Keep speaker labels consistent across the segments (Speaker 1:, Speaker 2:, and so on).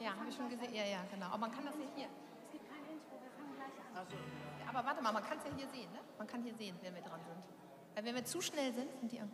Speaker 1: Ja, habe ich schon gesehen. Ja, ja, genau. Aber man kann das ja hier.
Speaker 2: Es gibt kein Intro, wir fangen gleich an.
Speaker 1: Ja, aber warte mal, man kann es ja hier sehen, ne? Man kann hier sehen, wenn wir dran sind. Weil wenn wir zu schnell sind, sind die.
Speaker 3: He's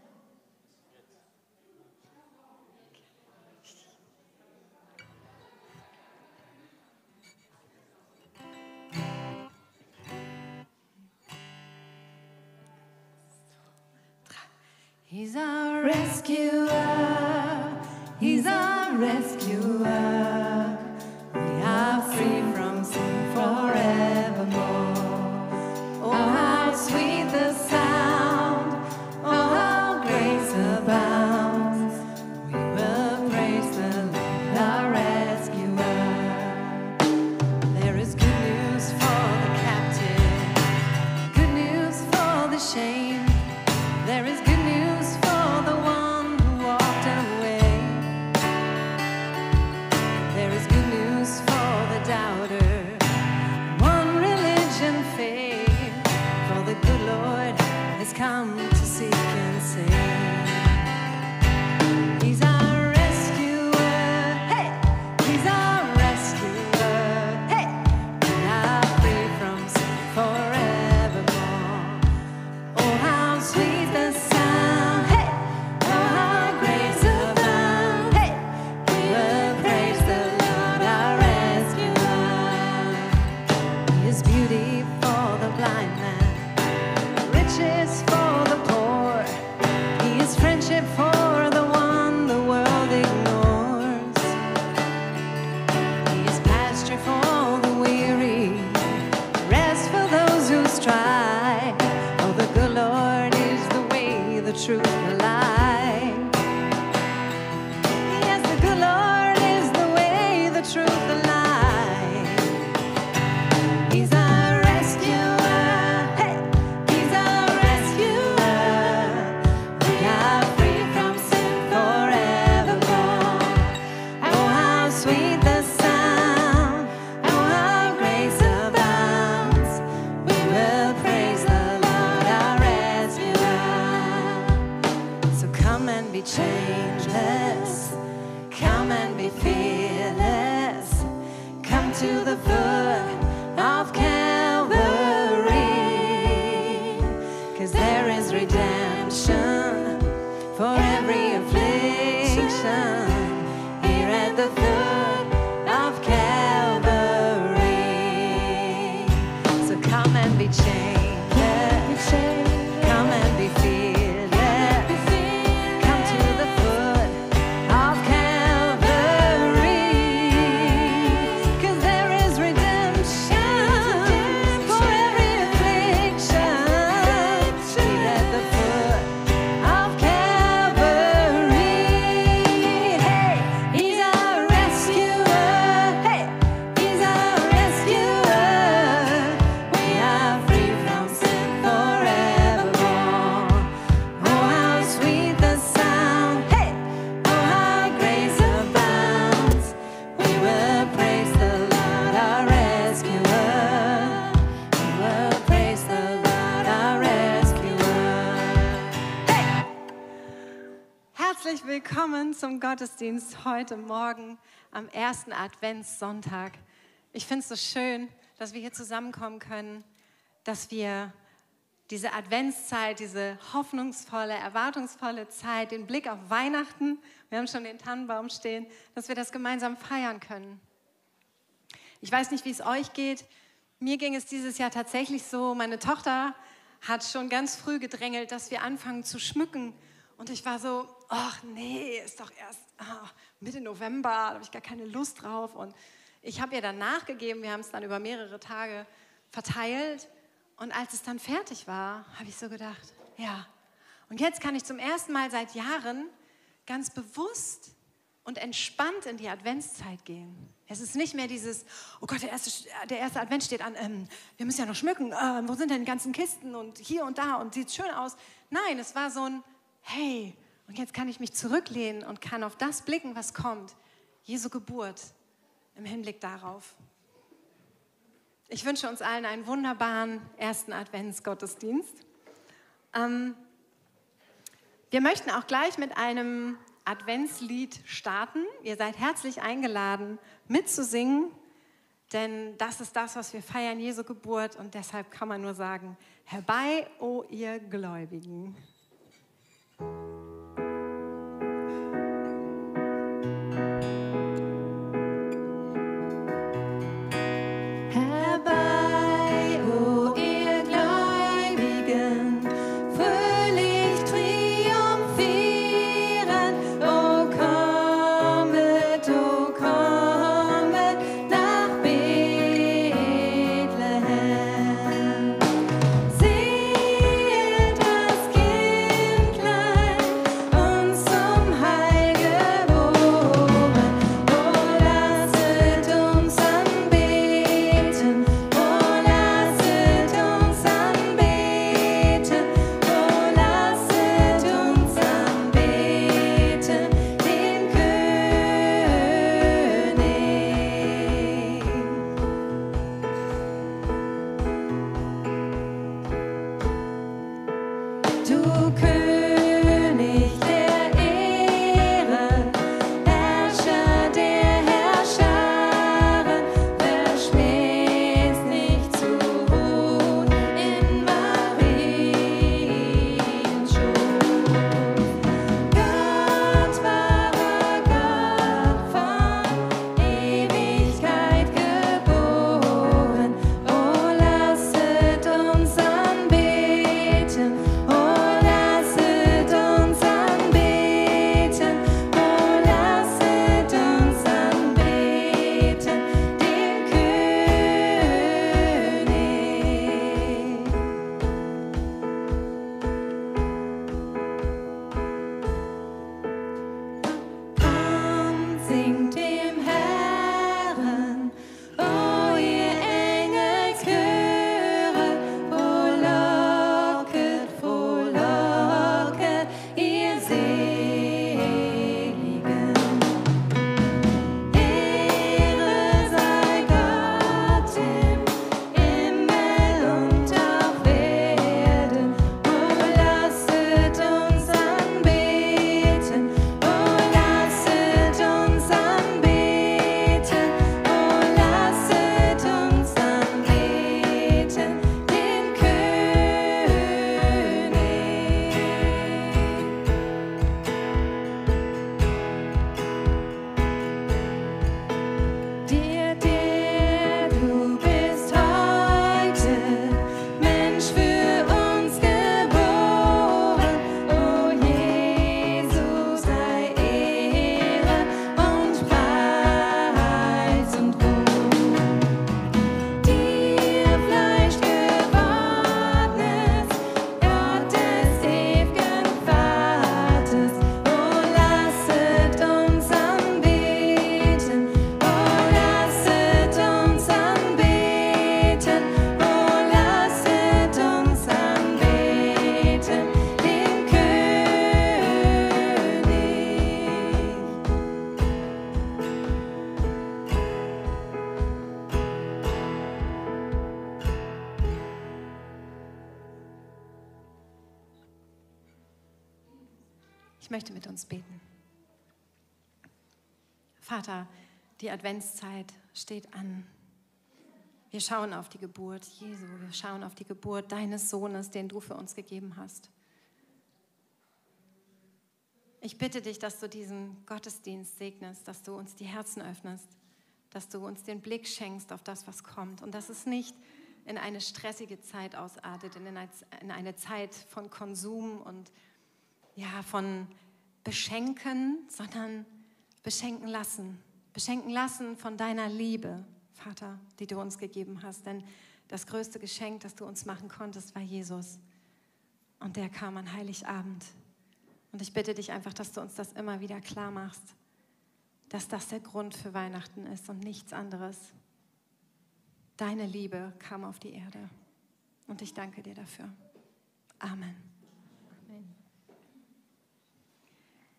Speaker 3: Gottesdienst heute Morgen am ersten Adventssonntag. Ich finde es so schön, dass wir hier zusammenkommen können, dass wir diese Adventszeit, diese hoffnungsvolle, erwartungsvolle Zeit, den Blick auf Weihnachten, wir haben schon den Tannenbaum stehen, dass wir das gemeinsam feiern können. Ich weiß nicht, wie es euch geht. Mir ging es dieses Jahr tatsächlich so, meine Tochter hat schon ganz früh gedrängelt, dass wir anfangen zu schmücken. Und ich war so, ach nee, ist doch erst ah, Mitte November, da habe ich gar keine Lust drauf. Und ich habe ihr dann nachgegeben, wir haben es dann über mehrere Tage verteilt. Und als es dann fertig war, habe ich so gedacht, ja. Und jetzt kann ich zum ersten Mal seit Jahren ganz bewusst und entspannt in die Adventszeit gehen. Es ist nicht mehr dieses, oh Gott, der erste, der erste Advent steht an, ähm, wir müssen ja noch schmücken, äh, wo sind denn die ganzen Kisten und hier und da und sieht schön aus. Nein, es war so ein, hey, und jetzt kann ich mich zurücklehnen und kann auf das blicken, was kommt. Jesu Geburt im Hinblick darauf. Ich wünsche uns allen einen wunderbaren ersten Adventsgottesdienst. Ähm, wir möchten auch gleich mit einem Adventslied starten. Ihr seid herzlich eingeladen, mitzusingen, denn das ist das, was wir feiern, Jesu Geburt. Und deshalb kann man nur sagen, herbei, o ihr Gläubigen. Adventszeit steht an. Wir schauen auf die Geburt Jesu, wir schauen auf die Geburt deines Sohnes, den du für uns gegeben hast. Ich bitte dich, dass du diesen Gottesdienst segnest, dass du uns die Herzen öffnest, dass du uns den Blick schenkst auf das, was kommt und dass es nicht in eine stressige Zeit ausartet, in eine, in eine Zeit von Konsum und ja, von beschenken, sondern beschenken lassen. Beschenken lassen von deiner Liebe, Vater, die du uns gegeben hast. Denn das größte Geschenk, das du uns machen konntest, war Jesus. Und der kam an Heiligabend. Und ich bitte dich einfach, dass du uns das immer wieder klar machst, dass das der Grund für Weihnachten ist und nichts anderes. Deine Liebe kam auf die Erde. Und ich danke dir dafür. Amen.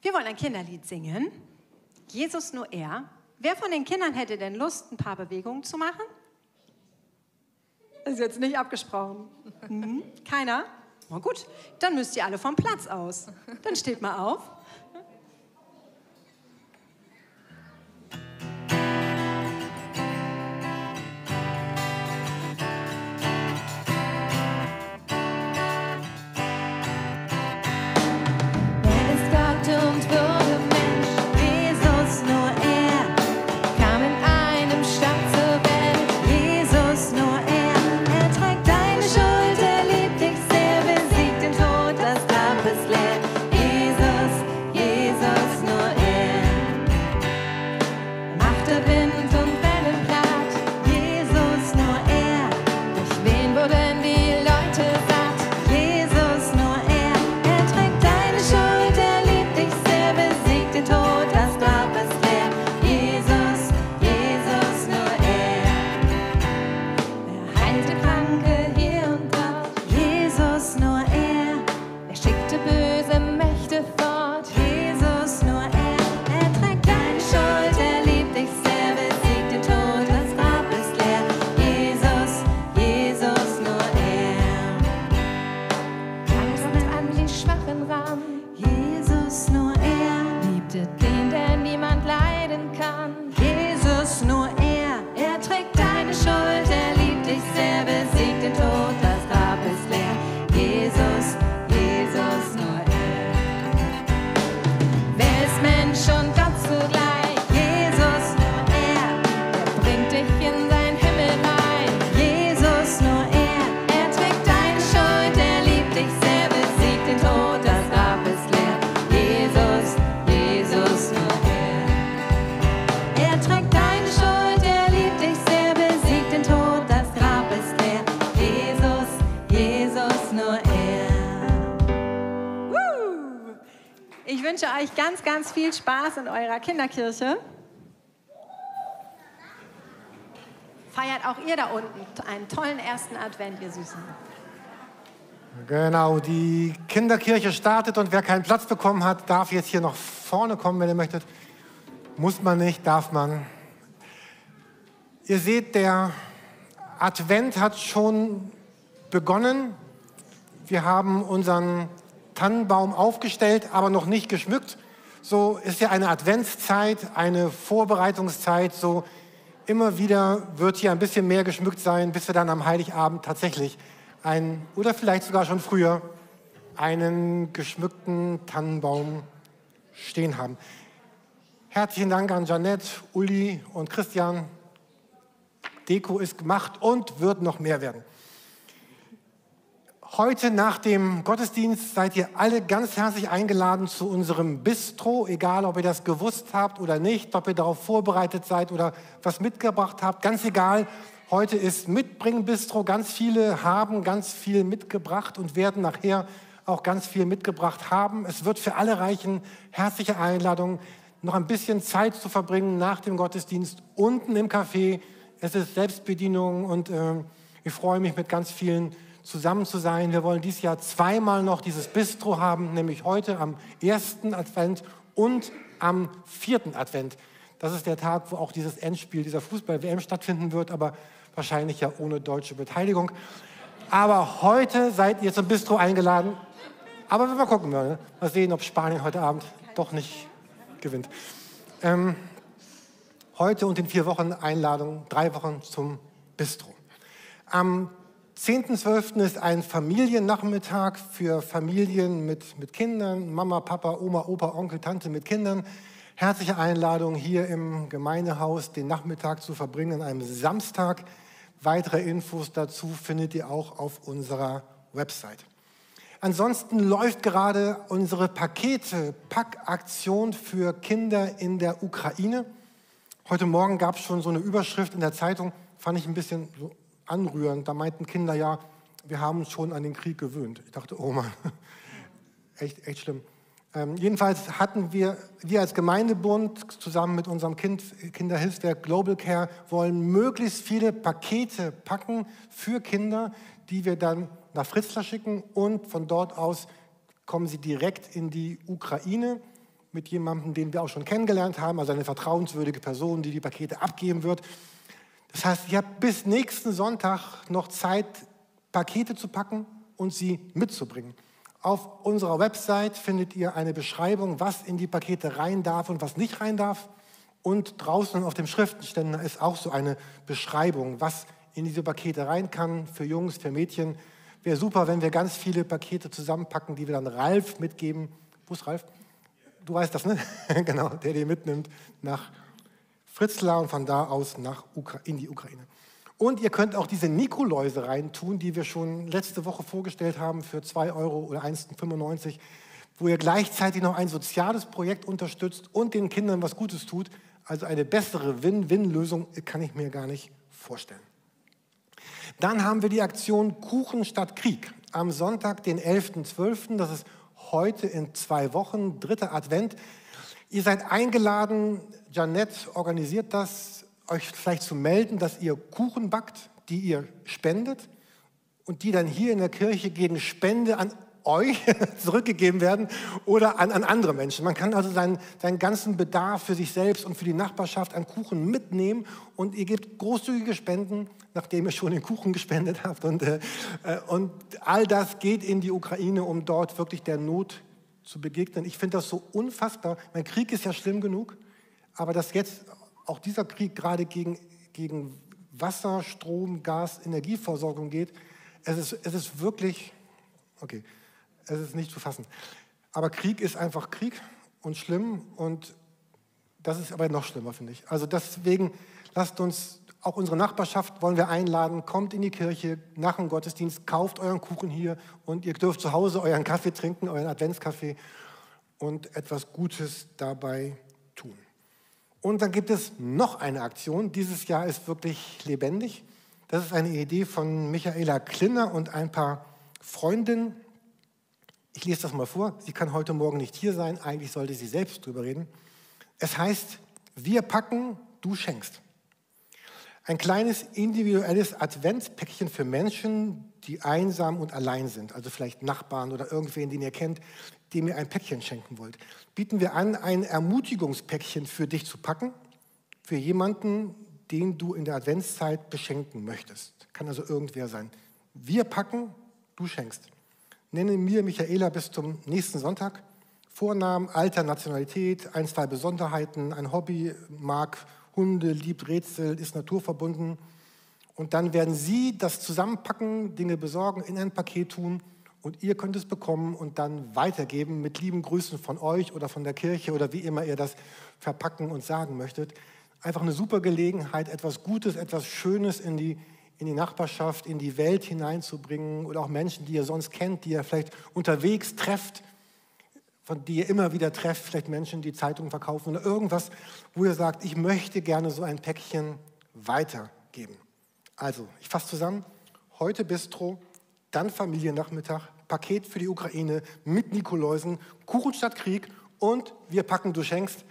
Speaker 3: Wir wollen ein Kinderlied singen. Jesus nur er. Wer von den Kindern hätte denn Lust, ein paar Bewegungen zu machen? Das ist jetzt nicht abgesprochen. Mhm. Keiner? Na gut, dann müsst ihr alle vom Platz aus. Dann steht mal auf.
Speaker 4: Euch ganz, ganz viel Spaß in eurer Kinderkirche. Feiert auch ihr da unten einen tollen ersten Advent, ihr Süßen.
Speaker 5: Genau, die Kinderkirche startet und wer keinen Platz bekommen hat, darf jetzt hier nach vorne kommen, wenn ihr möchtet. Muss man nicht, darf man. Ihr seht, der Advent hat schon begonnen. Wir haben unseren Tannenbaum aufgestellt, aber noch nicht geschmückt. So ist ja eine Adventszeit, eine Vorbereitungszeit. So immer wieder wird hier ein bisschen mehr geschmückt sein, bis wir dann am Heiligabend tatsächlich einen, oder vielleicht sogar schon früher, einen geschmückten Tannenbaum stehen haben. Herzlichen Dank an Janette, Uli und Christian. Deko ist gemacht und wird noch mehr werden. Heute nach dem Gottesdienst seid ihr alle ganz herzlich eingeladen zu unserem Bistro, egal ob ihr das gewusst habt oder nicht, ob ihr darauf vorbereitet seid oder was mitgebracht habt, ganz egal. Heute ist Mitbringen-Bistro. Ganz viele haben ganz viel mitgebracht und werden nachher auch ganz viel mitgebracht haben. Es wird für alle reichen. Herzliche Einladung, noch ein bisschen Zeit zu verbringen nach dem Gottesdienst unten im Café. Es ist Selbstbedienung und äh, ich freue mich mit ganz vielen zusammen zu sein. Wir wollen dieses Jahr zweimal noch dieses Bistro haben, nämlich heute am ersten Advent und am vierten Advent. Das ist der Tag, wo auch dieses Endspiel dieser Fußball-WM stattfinden wird, aber wahrscheinlich ja ohne deutsche Beteiligung. Aber heute seid ihr zum Bistro eingeladen. Aber wir mal gucken, mal, ne? mal sehen, ob Spanien heute Abend doch nicht gewinnt. Ähm, heute und in vier Wochen Einladung, drei Wochen zum Bistro. Am 10.12. ist ein Familiennachmittag für Familien mit, mit Kindern, Mama, Papa, Oma, Opa, Onkel, Tante mit Kindern. Herzliche Einladung, hier im Gemeindehaus den Nachmittag zu verbringen an einem Samstag. Weitere Infos dazu findet ihr auch auf unserer Website. Ansonsten läuft gerade unsere Pakete-Packaktion für Kinder in der Ukraine. Heute Morgen gab es schon so eine Überschrift in der Zeitung, fand ich ein bisschen anrührend. Da meinten Kinder ja, wir haben uns schon an den Krieg gewöhnt. Ich dachte, oh Mann, echt, echt schlimm. Ähm, jedenfalls hatten wir, wir als Gemeindebund zusammen mit unserem kind, Kinderhilfswerk Global Care wollen möglichst viele Pakete packen für Kinder, die wir dann nach Fritzlar schicken und von dort aus kommen sie direkt in die Ukraine mit jemandem, den wir auch schon kennengelernt haben, also eine vertrauenswürdige Person, die die Pakete abgeben wird. Das heißt, ihr habt bis nächsten Sonntag noch Zeit, Pakete zu packen und sie mitzubringen. Auf unserer Website findet ihr eine Beschreibung, was in die Pakete rein darf und was nicht rein darf. Und draußen auf dem Schriftenständer ist auch so eine Beschreibung, was in diese Pakete rein kann, für Jungs, für Mädchen. Wäre super, wenn wir ganz viele Pakete zusammenpacken, die wir dann Ralf mitgeben. Wo ist Ralf? Du weißt das, ne? genau, der die mitnimmt nach Fritzlar und von da aus nach Ukra in die Ukraine. Und ihr könnt auch diese Nikoläuse reintun, die wir schon letzte Woche vorgestellt haben für 2 Euro oder 1,95, wo ihr gleichzeitig noch ein soziales Projekt unterstützt und den Kindern was Gutes tut. Also eine bessere Win-Win-Lösung kann ich mir gar nicht vorstellen. Dann haben wir die Aktion Kuchen statt Krieg am Sonntag, den 11.12. Das ist heute in zwei Wochen, dritter Advent. Ihr seid eingeladen, Janette organisiert das, euch vielleicht zu melden, dass ihr Kuchen backt, die ihr spendet und die dann hier in der Kirche gegen Spende an euch zurückgegeben werden oder an, an andere Menschen. Man kann also seinen, seinen ganzen Bedarf für sich selbst und für die Nachbarschaft an Kuchen mitnehmen und ihr gebt großzügige Spenden, nachdem ihr schon den Kuchen gespendet habt. Und, äh, äh und all das geht in die Ukraine, um dort wirklich der Not zu begegnen. Ich finde das so unfassbar. Mein Krieg ist ja schlimm genug, aber dass jetzt auch dieser Krieg gerade gegen, gegen Wasser, Strom, Gas, Energieversorgung geht, es ist, es ist wirklich, okay, es ist nicht zu fassen. Aber Krieg ist einfach Krieg und schlimm und das ist aber noch schlimmer, finde ich. Also deswegen lasst uns, auch unsere Nachbarschaft wollen wir einladen, kommt in die Kirche nach dem Gottesdienst, kauft euren Kuchen hier und ihr dürft zu Hause euren Kaffee trinken, euren Adventskaffee und etwas Gutes dabei tun. Und dann gibt es noch eine Aktion. Dieses Jahr ist wirklich lebendig. Das ist eine Idee von Michaela Klinner und ein paar Freundinnen. Ich lese das mal vor. Sie kann heute Morgen nicht hier sein. Eigentlich sollte sie selbst drüber reden. Es heißt, wir packen, du schenkst. Ein kleines individuelles Adventspäckchen für Menschen, die einsam und allein sind, also vielleicht Nachbarn oder irgendwen, den ihr kennt, dem ihr ein Päckchen schenken wollt. Bieten wir an, ein Ermutigungspäckchen für dich zu packen, für jemanden, den du in der Adventszeit beschenken möchtest. Kann also irgendwer sein. Wir packen, du schenkst. Nenne mir Michaela bis zum nächsten Sonntag. Vornamen, Alter, Nationalität, ein, zwei Besonderheiten, ein Hobby, mag Hunde, liebt Rätsel, ist naturverbunden. Und dann werden Sie das zusammenpacken, Dinge besorgen, in ein Paket tun und ihr könnt es bekommen und dann weitergeben mit lieben Grüßen von euch oder von der Kirche oder wie immer ihr das verpacken und sagen möchtet. Einfach eine super Gelegenheit, etwas Gutes, etwas Schönes in die, in die Nachbarschaft, in die Welt hineinzubringen oder auch Menschen, die ihr sonst kennt, die ihr vielleicht unterwegs trefft von die ihr immer wieder trefft, vielleicht Menschen, die Zeitungen verkaufen oder irgendwas, wo ihr sagt, ich möchte gerne so ein Päckchen weitergeben. Also, ich fasse zusammen, heute Bistro, dann Familiennachmittag, Paket für die Ukraine mit Nikoläusen, Kuchen statt Krieg und wir packen, du schenkst.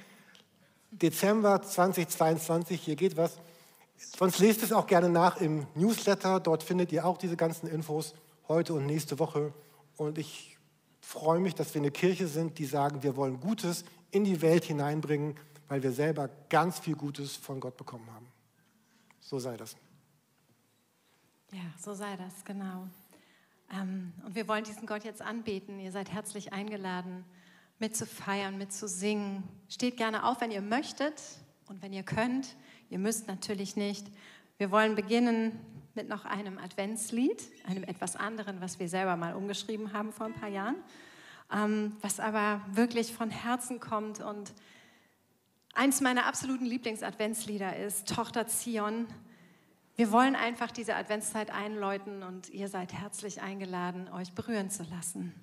Speaker 5: Dezember 2022, hier geht was. Sonst lest es auch gerne nach im Newsletter, dort findet ihr auch diese ganzen Infos heute und nächste Woche. Und ich freue mich, dass wir eine Kirche sind, die sagen, wir wollen Gutes in die Welt hineinbringen, weil wir selber ganz viel Gutes von Gott bekommen haben. So sei das.
Speaker 4: Ja, so sei das, genau. Ähm, und wir wollen diesen Gott jetzt anbeten. Ihr seid herzlich eingeladen, mitzufeiern, mitzusingen. Steht gerne auf, wenn ihr möchtet und wenn ihr könnt. Ihr müsst natürlich nicht. Wir wollen beginnen mit noch einem Adventslied, einem etwas anderen, was wir selber mal umgeschrieben haben vor ein paar Jahren, ähm, was aber wirklich von Herzen kommt und eins meiner absoluten Lieblings-Adventslieder ist Tochter Zion. Wir wollen einfach diese Adventszeit einläuten und ihr seid herzlich eingeladen, euch berühren zu lassen.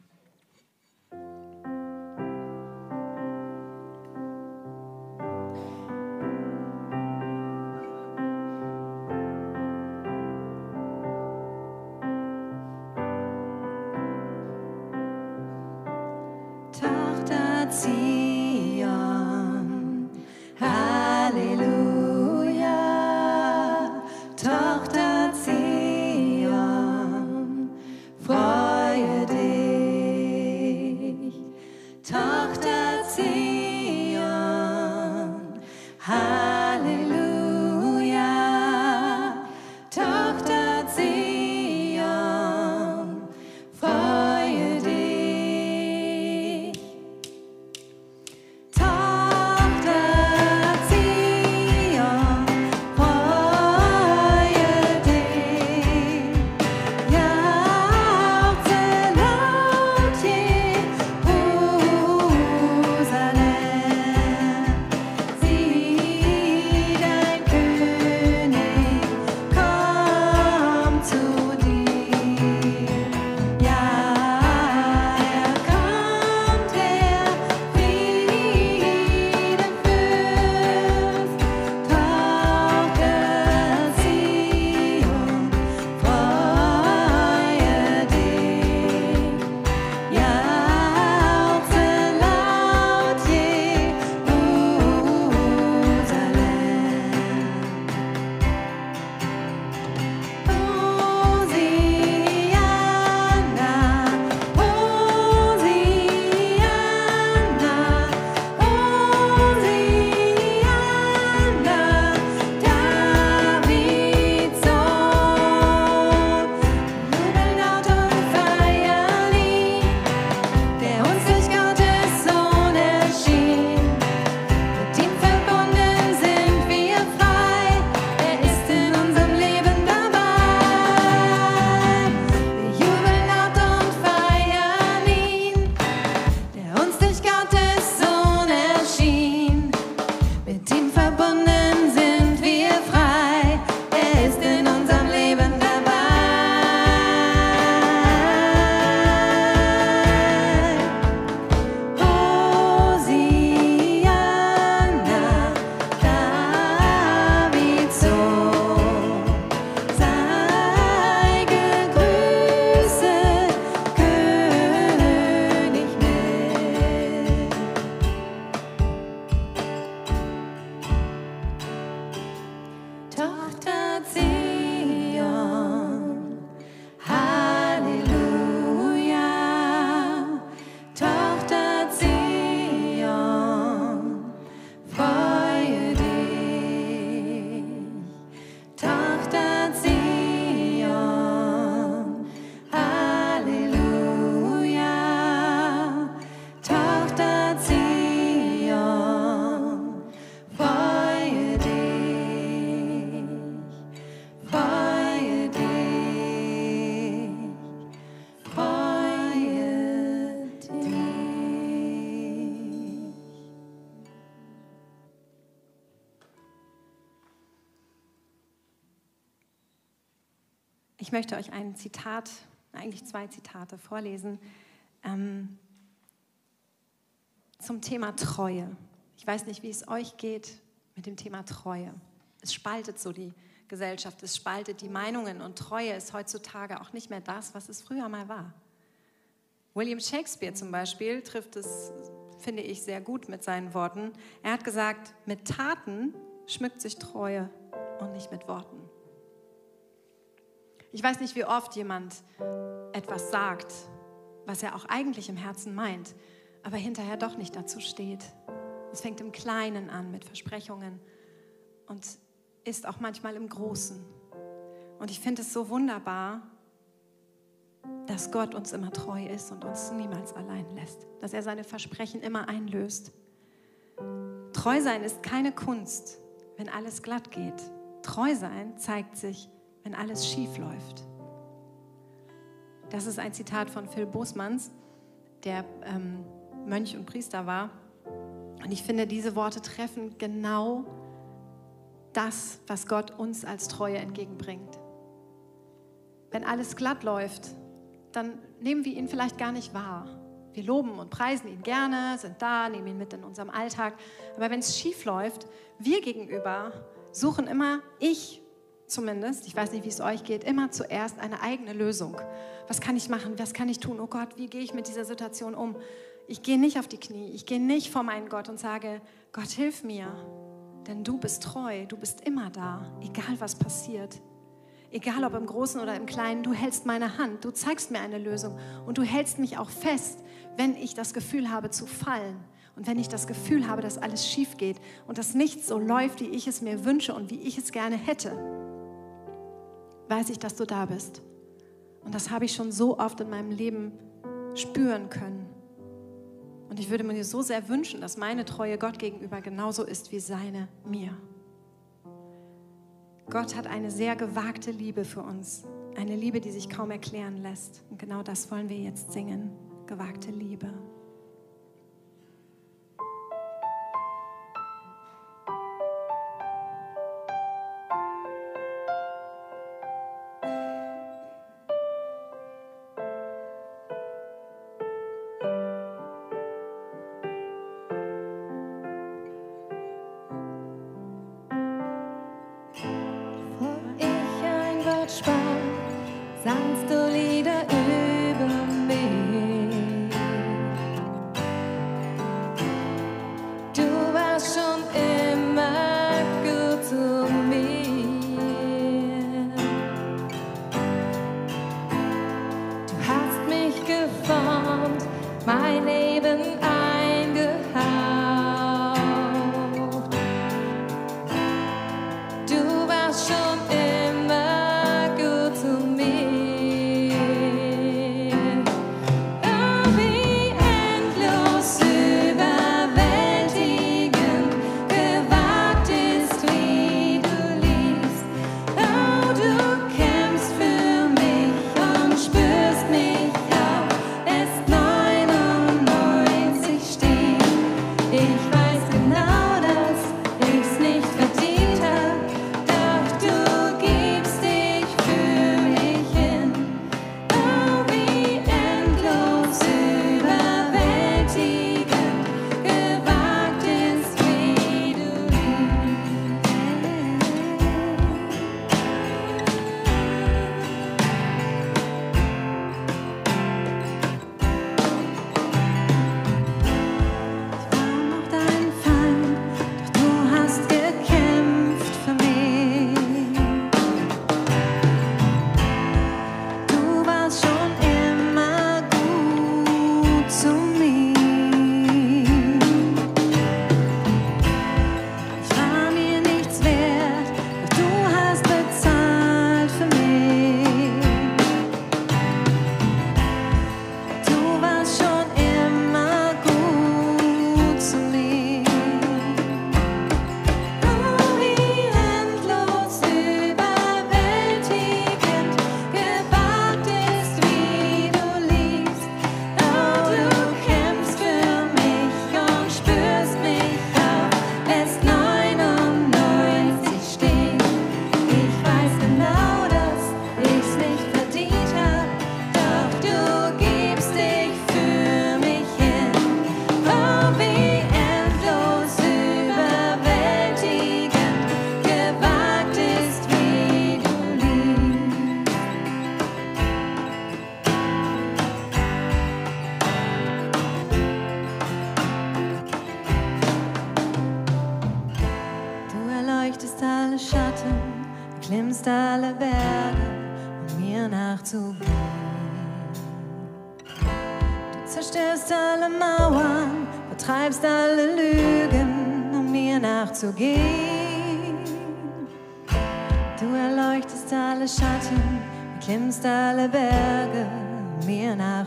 Speaker 4: Ich möchte euch ein Zitat, eigentlich zwei Zitate vorlesen ähm, zum Thema Treue. Ich weiß nicht, wie es euch geht mit dem Thema Treue. Es spaltet so die Gesellschaft, es spaltet die Meinungen und Treue ist heutzutage auch nicht mehr das, was es früher mal war. William Shakespeare zum Beispiel trifft es, finde ich, sehr gut mit seinen Worten. Er hat gesagt, mit Taten schmückt sich Treue und nicht mit Worten. Ich weiß nicht, wie oft jemand etwas sagt, was er auch eigentlich im Herzen meint, aber hinterher doch nicht dazu steht. Es fängt im Kleinen an mit Versprechungen und ist auch manchmal im Großen. Und ich finde es so wunderbar, dass Gott uns immer treu ist und uns niemals allein lässt, dass er seine Versprechen immer einlöst. Treu sein ist keine Kunst, wenn alles glatt geht. Treu sein zeigt sich, wenn alles schief läuft. Das ist ein Zitat von Phil Bosmans, der ähm, Mönch und Priester war. Und ich finde, diese Worte treffen genau das, was Gott uns als Treue entgegenbringt. Wenn alles glatt läuft, dann nehmen wir ihn vielleicht gar nicht wahr. Wir loben und preisen ihn gerne, sind da, nehmen ihn mit in unserem Alltag. Aber wenn es schief läuft, wir gegenüber suchen immer, ich zumindest, ich weiß nicht, wie es euch geht, immer zuerst eine eigene Lösung. Was kann ich machen? Was kann ich tun? Oh Gott, wie gehe ich mit dieser Situation um? Ich gehe nicht auf die Knie, ich gehe nicht vor meinen Gott und sage, Gott, hilf mir, denn du bist treu, du bist immer da, egal was passiert. Egal ob im Großen oder im Kleinen, du hältst meine Hand, du zeigst mir eine Lösung und du hältst mich auch fest, wenn ich das Gefühl habe zu fallen und wenn ich das Gefühl habe, dass alles schief geht und dass nichts so läuft, wie ich es mir wünsche und wie ich es gerne hätte, weiß ich, dass du da bist. Und das habe ich schon so oft in meinem Leben spüren können. Und ich würde mir so sehr wünschen, dass meine Treue Gott gegenüber genauso ist wie seine mir. Gott hat eine sehr gewagte Liebe für uns. Eine Liebe, die sich kaum erklären lässt. Und genau das wollen wir jetzt singen. Gewagte Liebe.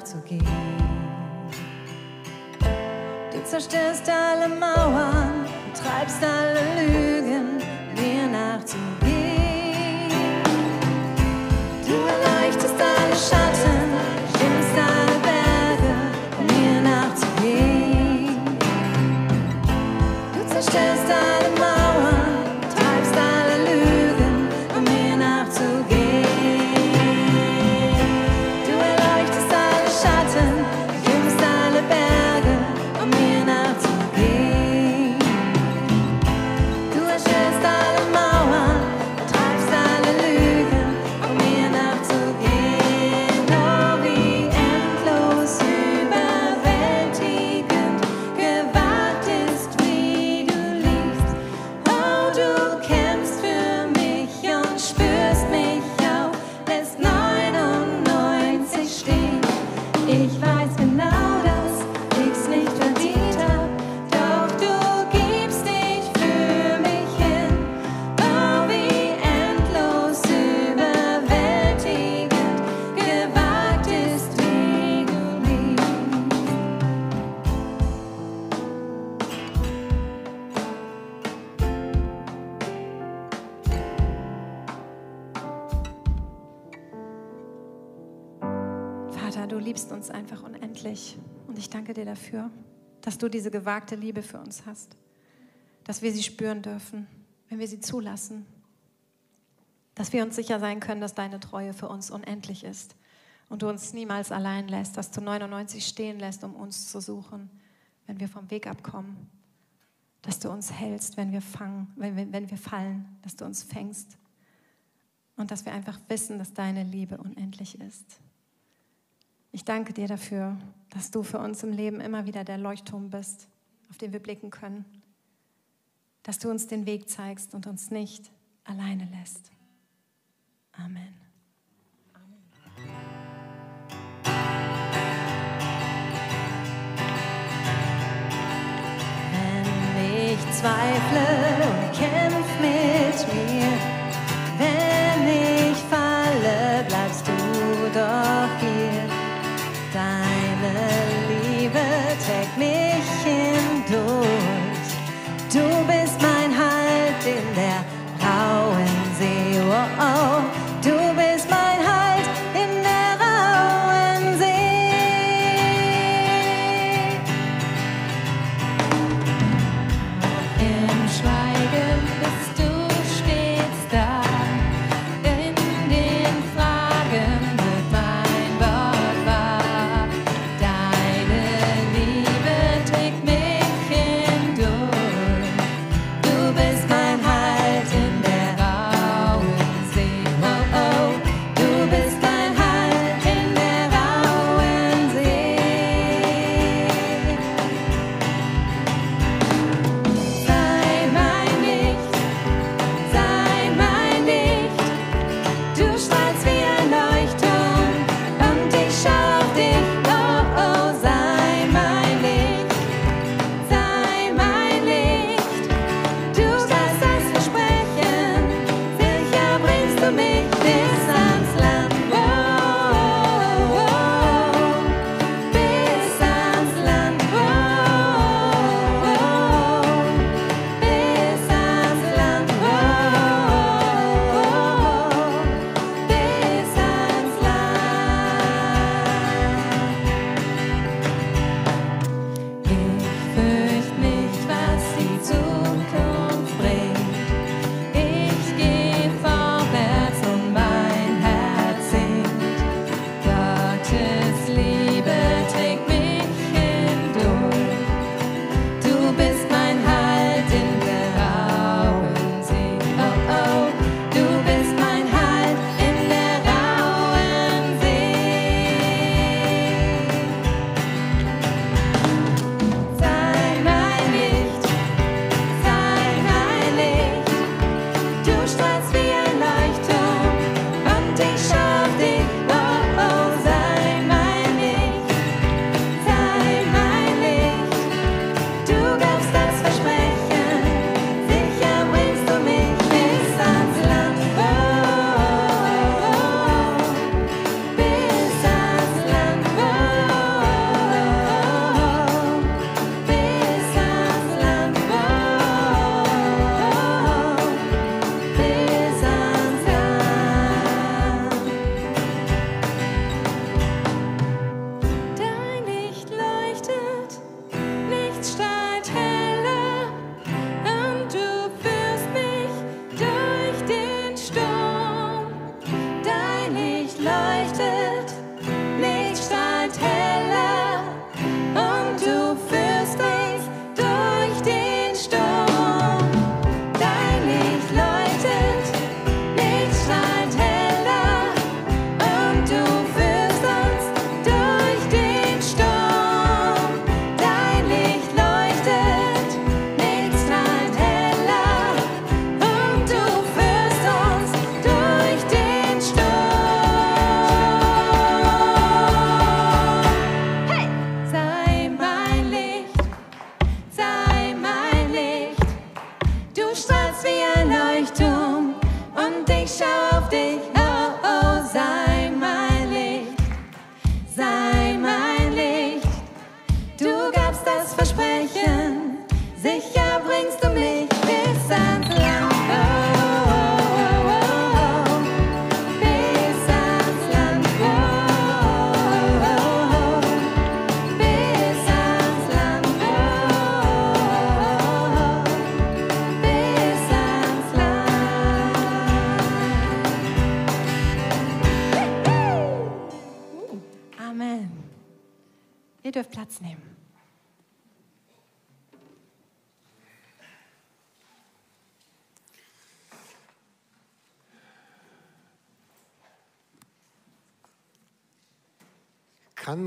Speaker 3: Mir nachzugehen. Du zerstörst alle Mauern, treibst alle Lügen,
Speaker 4: dir dafür, dass du diese gewagte Liebe für uns hast. Dass wir sie spüren dürfen, wenn wir sie zulassen. Dass wir uns sicher sein können, dass deine Treue für uns unendlich ist. Und du uns niemals allein lässt, dass du 99 stehen lässt, um uns zu suchen, wenn wir vom Weg abkommen. Dass du uns hältst, wenn wir, fangen, wenn wir, wenn wir fallen, dass du uns fängst. Und dass wir einfach wissen, dass deine Liebe unendlich ist. Ich danke dir dafür, dass du für uns im Leben immer wieder der Leuchtturm bist, auf den wir blicken können. Dass du uns den Weg zeigst und uns nicht alleine lässt. Amen.
Speaker 3: Wenn ich zweifle und kämpf mit mir,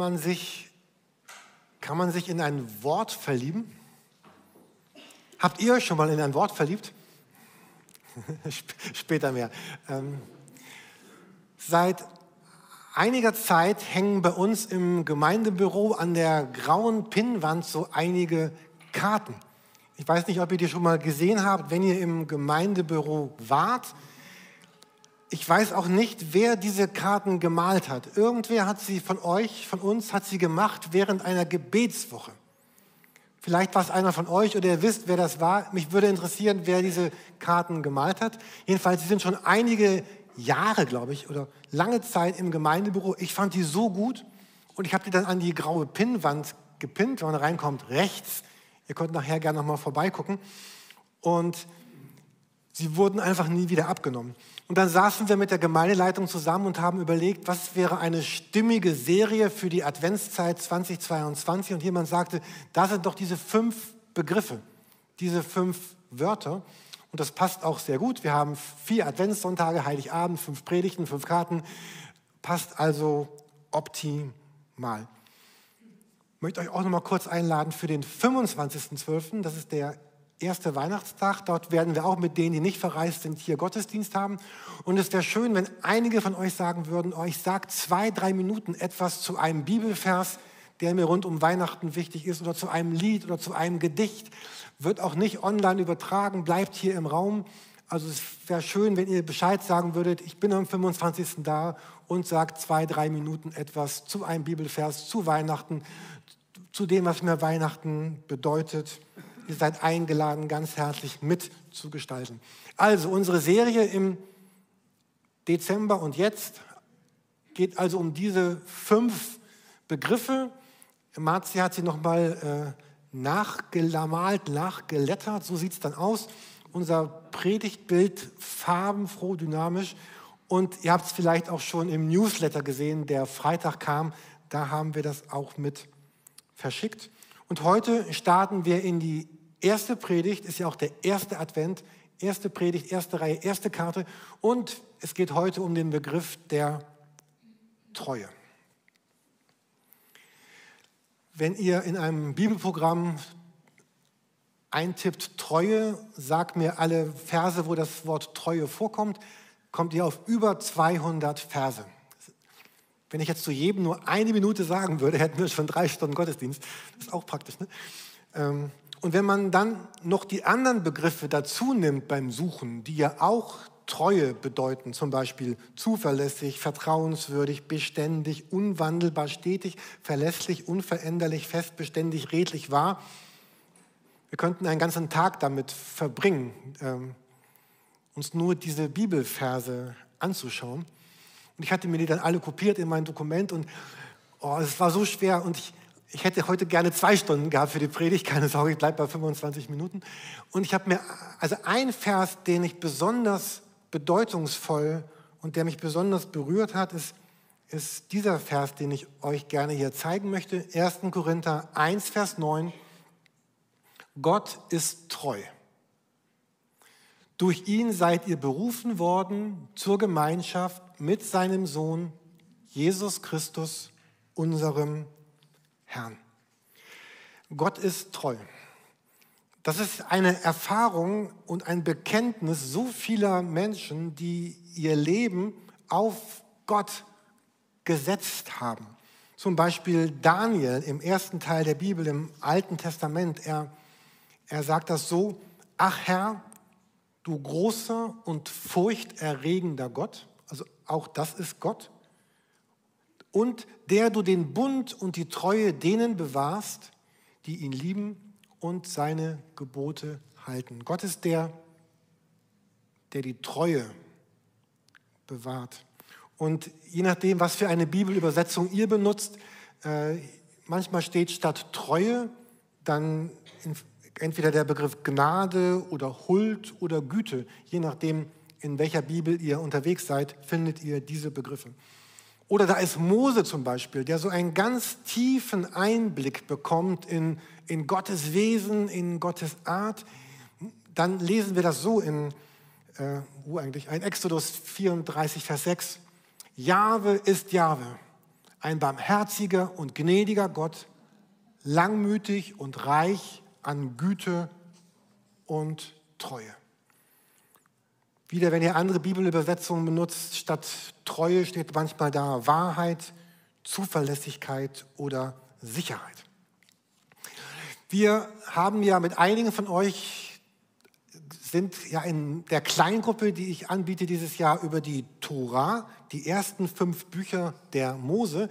Speaker 5: man sich, kann man sich in ein Wort verlieben? Habt ihr euch schon mal in ein Wort verliebt? Später mehr. Ähm, seit einiger Zeit hängen bei uns im Gemeindebüro an der grauen Pinnwand so einige Karten. Ich weiß nicht, ob ihr die schon mal gesehen habt, wenn ihr im Gemeindebüro wart. Ich weiß auch nicht, wer diese Karten gemalt hat. Irgendwer hat sie von euch, von uns, hat sie gemacht während einer Gebetswoche. Vielleicht war es einer von euch oder ihr wisst, wer das war. Mich würde interessieren, wer diese Karten gemalt hat. Jedenfalls, sie sind schon einige Jahre, glaube ich, oder lange Zeit im Gemeindebüro. Ich fand die so gut und ich habe die dann an die graue Pinnwand gepinnt, wenn man reinkommt, rechts. Ihr könnt nachher gerne nochmal vorbeigucken. Und sie wurden einfach nie wieder abgenommen. Und dann saßen wir mit der Gemeindeleitung zusammen und haben überlegt, was wäre eine stimmige Serie für die Adventszeit 2022. Und jemand sagte, da sind doch diese fünf Begriffe, diese fünf Wörter. Und das passt auch sehr gut. Wir haben vier Adventssonntage, Heiligabend, fünf Predigten, fünf Karten. Passt also optimal. Ich möchte euch auch noch mal kurz einladen für den 25.12. Das ist der erste Weihnachtstag. Dort werden wir auch mit denen, die nicht verreist sind, hier Gottesdienst haben. Und es wäre schön, wenn einige von euch sagen würden, euch oh, sagt zwei, drei Minuten etwas zu einem Bibelvers, der mir rund um Weihnachten wichtig ist, oder zu einem Lied oder zu einem Gedicht. Wird auch nicht online übertragen, bleibt hier im Raum. Also es wäre schön, wenn ihr Bescheid sagen würdet, ich bin am 25. da und sagt zwei, drei Minuten etwas zu einem Bibelvers, zu Weihnachten, zu dem, was mir Weihnachten bedeutet. Ihr seid eingeladen, ganz herzlich mitzugestalten. Also unsere Serie im Dezember und jetzt geht also um diese fünf Begriffe. Marzi hat sie nochmal äh, nachgelamalt, nachgelettert, so sieht es dann aus. Unser Predigtbild farbenfroh, dynamisch. Und ihr habt es vielleicht auch schon im Newsletter gesehen, der Freitag kam. Da haben wir das auch mit verschickt. Und heute starten wir in die erste Predigt, ist ja auch der erste Advent, erste Predigt, erste Reihe, erste Karte. Und es geht heute um den Begriff der Treue. Wenn ihr in einem Bibelprogramm eintippt Treue, sagt mir alle Verse, wo das Wort Treue vorkommt, kommt ihr auf über 200 Verse. Wenn ich jetzt zu jedem nur eine Minute sagen würde, hätten wir schon drei Stunden Gottesdienst. Das ist auch praktisch. Ne? Ähm, und wenn man dann noch die anderen Begriffe dazu nimmt beim Suchen, die ja auch Treue bedeuten, zum Beispiel zuverlässig, vertrauenswürdig, beständig, unwandelbar, stetig, verlässlich, unveränderlich, festbeständig, redlich, wahr. Wir könnten einen ganzen Tag damit verbringen, ähm, uns nur diese Bibelverse anzuschauen. Und ich hatte mir die dann alle kopiert in mein Dokument und oh, es war so schwer und ich, ich hätte heute gerne zwei Stunden gehabt für die Predigt, keine Sorge, ich bleibe bei 25 Minuten. Und ich habe mir, also ein Vers, den ich besonders bedeutungsvoll und der mich besonders berührt hat, ist, ist dieser Vers, den ich euch gerne hier zeigen möchte. 1. Korinther 1, Vers 9. Gott ist treu. Durch ihn seid ihr berufen worden zur Gemeinschaft mit seinem Sohn Jesus Christus, unserem Herrn. Gott ist treu. Das ist eine Erfahrung und ein Bekenntnis so vieler Menschen, die ihr Leben auf Gott gesetzt haben. Zum Beispiel Daniel im ersten Teil der Bibel im Alten Testament. Er, er sagt das so, ach Herr, du großer und furchterregender Gott, also auch das ist Gott, und der du den Bund und die Treue denen bewahrst, die ihn lieben und seine Gebote halten. Gott ist der, der die Treue bewahrt. Und je nachdem, was für eine Bibelübersetzung ihr benutzt, äh, manchmal steht statt Treue dann entweder der Begriff Gnade oder Huld oder Güte. Je nachdem, in welcher Bibel ihr unterwegs seid, findet ihr diese Begriffe. Oder da ist Mose zum Beispiel, der so einen ganz tiefen Einblick bekommt in, in Gottes Wesen, in Gottes Art. Dann lesen wir das so in, äh, wo eigentlich? Ein Exodus 34, Vers 6. Jahwe ist Jahwe, ein barmherziger und gnädiger Gott, langmütig und reich an Güte und Treue. Wieder, wenn ihr andere Bibelübersetzungen benutzt, statt Treue steht manchmal da Wahrheit, Zuverlässigkeit oder Sicherheit. Wir haben ja mit einigen von euch, sind ja in der Kleingruppe, die ich anbiete dieses Jahr über die Tora, die ersten fünf Bücher der Mose.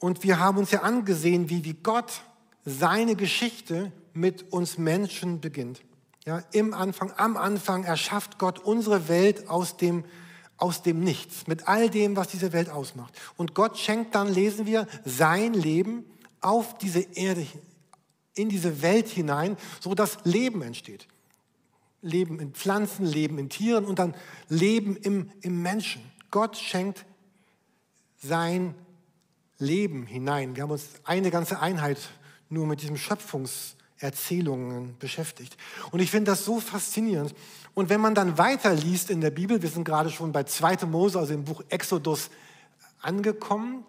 Speaker 5: Und wir haben uns ja angesehen, wie, wie Gott seine Geschichte mit uns Menschen beginnt. Ja, Im Anfang, am Anfang erschafft Gott unsere Welt aus dem, aus dem Nichts, mit all dem, was diese Welt ausmacht. Und Gott schenkt dann, lesen wir, sein Leben auf diese Erde, in diese Welt hinein, so dass Leben entsteht. Leben in Pflanzen, Leben in Tieren und dann Leben im, im Menschen. Gott schenkt sein Leben hinein. Wir haben uns eine ganze Einheit nur mit diesem Schöpfungserzählungen beschäftigt. Und ich finde das so faszinierend. Und wenn man dann weiterliest in der Bibel, wir sind gerade schon bei 2. Mose, also im Buch Exodus angekommen.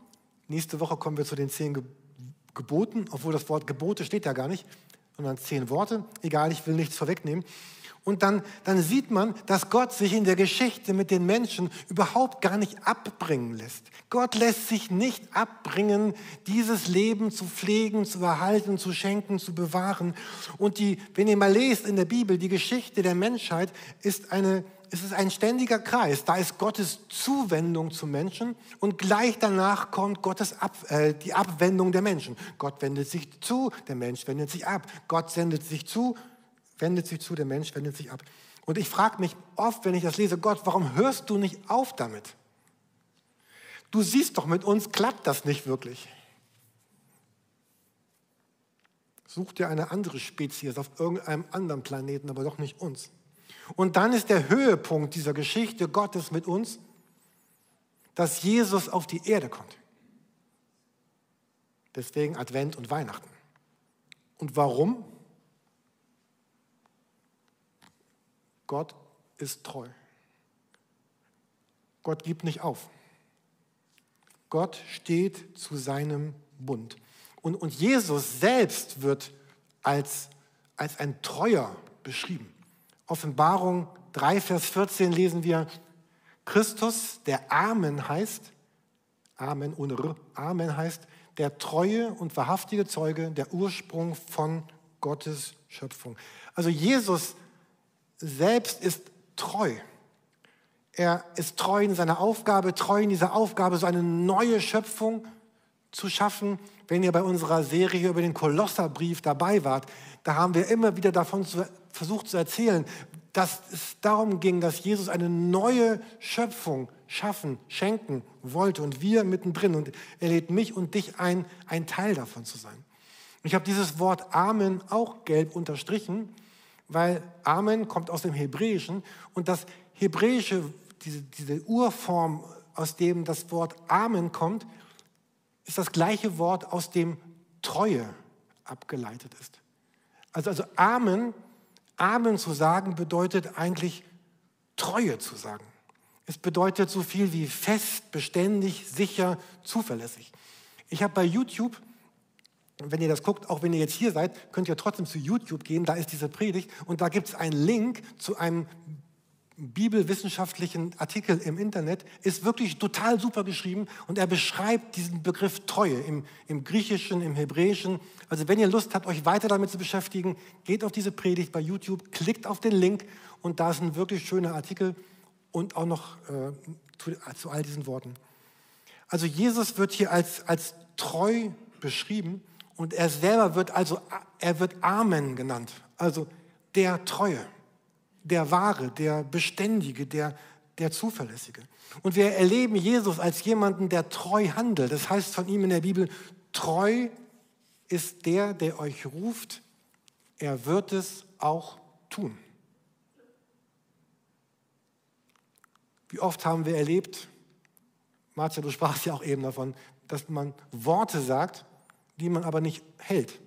Speaker 5: Nächste Woche kommen wir zu den zehn Geboten, obwohl das Wort Gebote steht ja gar nicht, sondern zehn Worte. Egal, ich will nichts vorwegnehmen. Und dann, dann sieht man, dass Gott sich in der Geschichte mit den Menschen überhaupt gar nicht abbringen lässt. Gott lässt sich nicht abbringen, dieses Leben zu pflegen, zu erhalten, zu schenken, zu bewahren. Und die, wenn ihr mal lest in der Bibel, die Geschichte der Menschheit ist eine, es ist ein ständiger Kreis. Da ist Gottes Zuwendung zum Menschen und gleich danach kommt Gottes Ab, äh, die Abwendung der Menschen. Gott wendet sich zu, der Mensch wendet sich ab. Gott sendet sich zu, wendet sich zu, der Mensch wendet sich ab. Und ich frage mich oft, wenn ich das lese, Gott, warum hörst du nicht auf damit? Du siehst doch, mit uns klappt das nicht wirklich. Such dir eine andere Spezies auf irgendeinem anderen Planeten, aber doch nicht uns. Und dann ist der Höhepunkt dieser Geschichte Gottes mit uns, dass Jesus auf die Erde kommt. Deswegen Advent und Weihnachten. Und warum? Gott ist treu. Gott gibt nicht auf. Gott steht zu seinem Bund. Und, und Jesus selbst wird als, als ein Treuer beschrieben. Offenbarung 3, Vers 14 lesen wir, Christus, der Amen heißt, Amen ohne R, Amen heißt, der treue und wahrhaftige Zeuge, der Ursprung von Gottes Schöpfung. Also Jesus selbst ist treu. Er ist treu in seiner Aufgabe, treu in dieser Aufgabe, so eine neue Schöpfung zu schaffen. Wenn ihr bei unserer Serie über den Kolosserbrief dabei wart, da haben wir immer wieder davon zu, versucht zu erzählen, dass es darum ging, dass Jesus eine neue Schöpfung schaffen, schenken wollte und wir mittendrin. Und er lädt mich und dich ein, ein Teil davon zu sein. Ich habe dieses Wort Amen auch gelb unterstrichen, weil Amen kommt aus dem Hebräischen und das Hebräische, diese, diese Urform, aus dem das Wort Amen kommt, ist das gleiche Wort, aus dem Treue abgeleitet ist. Also, also Amen, Amen zu sagen, bedeutet eigentlich Treue zu sagen. Es bedeutet so viel wie fest, beständig, sicher, zuverlässig. Ich habe bei YouTube wenn ihr das guckt, auch wenn ihr jetzt hier seid, könnt ihr trotzdem zu YouTube gehen, da ist diese Predigt und da gibt es einen Link zu einem bibelwissenschaftlichen Artikel im Internet, ist wirklich total super geschrieben und er beschreibt diesen Begriff Treue im, im Griechischen, im Hebräischen. Also wenn ihr Lust habt, euch weiter damit zu beschäftigen, geht auf diese Predigt bei YouTube, klickt auf den Link und da ist ein wirklich schöner Artikel und auch noch äh, zu, zu all diesen Worten. Also Jesus wird hier als, als treu beschrieben und er selber wird also, er wird Amen genannt, also der Treue, der Wahre, der Beständige, der, der Zuverlässige. Und wir erleben Jesus als jemanden, der treu handelt. Das heißt von ihm in der Bibel, treu ist der, der euch ruft, er wird es auch tun. Wie oft haben wir erlebt, Marcia, du sprachst ja auch eben davon, dass man Worte sagt, die man aber nicht hält.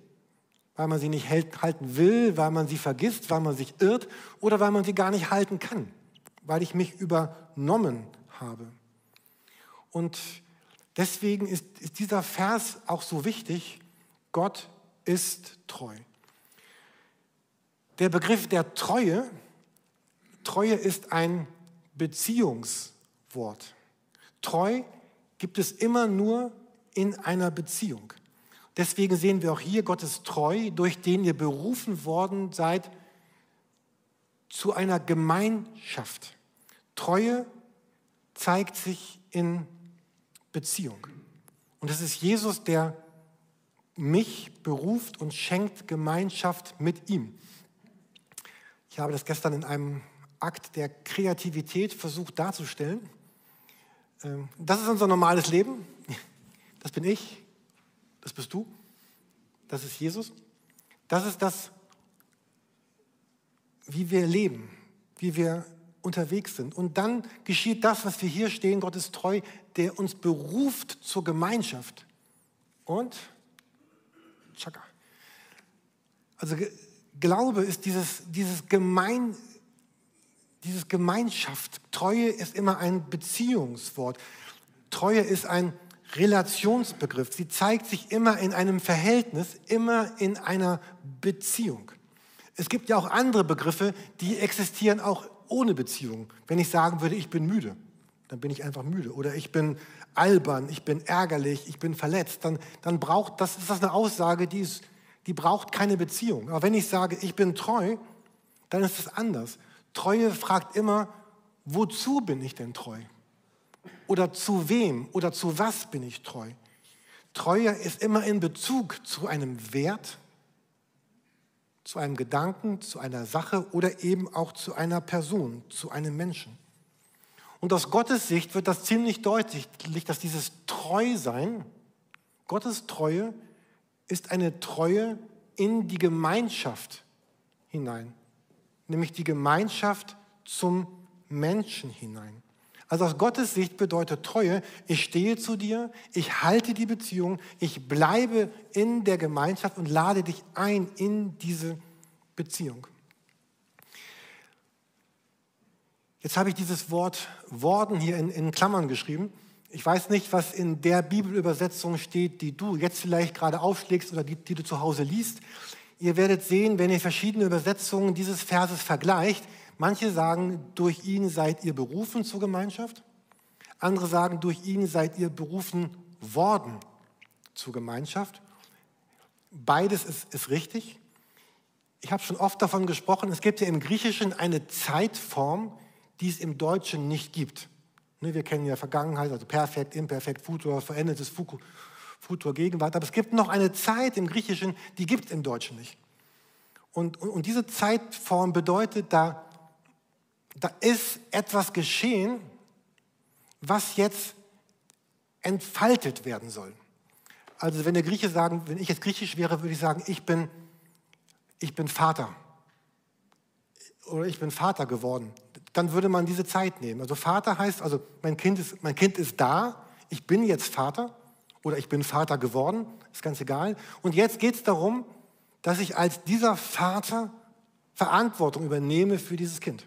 Speaker 5: Weil man sie nicht hält, halten will, weil man sie vergisst, weil man sich irrt oder weil man sie gar nicht halten kann, weil ich mich übernommen habe. Und deswegen ist, ist dieser Vers auch so wichtig. Gott ist treu. Der Begriff der Treue, Treue ist ein Beziehungswort. Treu gibt es immer nur in einer Beziehung. Deswegen sehen wir auch hier, Gott ist treu, durch den ihr berufen worden seid zu einer Gemeinschaft. Treue zeigt sich in Beziehung. Und es ist Jesus, der mich beruft und schenkt Gemeinschaft mit ihm. Ich habe das gestern in einem Akt der Kreativität versucht darzustellen. Ähm, das ist unser normales Leben. Das bin ich. Das bist du. Das ist Jesus. Das ist das, wie wir leben, wie wir unterwegs sind. Und dann geschieht das, was wir hier stehen. Gott ist treu, der uns beruft zur Gemeinschaft. Und, tschakka. Also Glaube ist dieses, dieses, Gemein, dieses Gemeinschaft. Treue ist immer ein Beziehungswort. Treue ist ein Relationsbegriff. Sie zeigt sich immer in einem Verhältnis, immer in einer Beziehung. Es gibt ja auch andere Begriffe, die existieren auch ohne Beziehung. Wenn ich sagen würde, ich bin müde, dann bin ich einfach müde. Oder ich bin albern, ich bin ärgerlich, ich bin verletzt, dann, dann braucht das, ist das eine Aussage, die, ist, die braucht keine Beziehung. Aber wenn ich sage, ich bin treu, dann ist es anders. Treue fragt immer, wozu bin ich denn treu? Oder zu wem oder zu was bin ich treu? Treue ist immer in Bezug zu einem Wert, zu einem Gedanken, zu einer Sache oder eben auch zu einer Person, zu einem Menschen. Und aus Gottes Sicht wird das ziemlich deutlich, dass dieses Treusein, Gottes Treue, ist eine Treue in die Gemeinschaft hinein, nämlich die Gemeinschaft zum Menschen hinein. Also aus Gottes Sicht bedeutet Treue, ich stehe zu dir, ich halte die Beziehung, ich bleibe in der Gemeinschaft und lade dich ein in diese Beziehung. Jetzt habe ich dieses Wort worden hier in, in Klammern geschrieben. Ich weiß nicht, was in der Bibelübersetzung steht, die du jetzt vielleicht gerade aufschlägst oder die, die du zu Hause liest. Ihr werdet sehen, wenn ihr verschiedene Übersetzungen dieses Verses vergleicht, Manche sagen, durch ihn seid ihr berufen zur Gemeinschaft. Andere sagen, durch ihn seid ihr berufen worden zur Gemeinschaft. Beides ist, ist richtig. Ich habe schon oft davon gesprochen, es gibt ja im Griechischen eine Zeitform, die es im Deutschen nicht gibt. Ne, wir kennen ja Vergangenheit, also Perfekt, Imperfekt, Futur, verendetes Futur, Gegenwart. Aber es gibt noch eine Zeit im Griechischen, die gibt es im Deutschen nicht. Und, und, und diese Zeitform bedeutet, da da ist etwas geschehen, was jetzt entfaltet werden soll. Also wenn der Grieche sagen, wenn ich jetzt griechisch wäre, würde ich sagen, ich bin, ich bin Vater. Oder ich bin Vater geworden. Dann würde man diese Zeit nehmen. Also Vater heißt, also mein Kind ist, mein Kind ist da, ich bin jetzt Vater oder ich bin Vater geworden, ist ganz egal. Und jetzt geht es darum, dass ich als dieser Vater Verantwortung übernehme für dieses Kind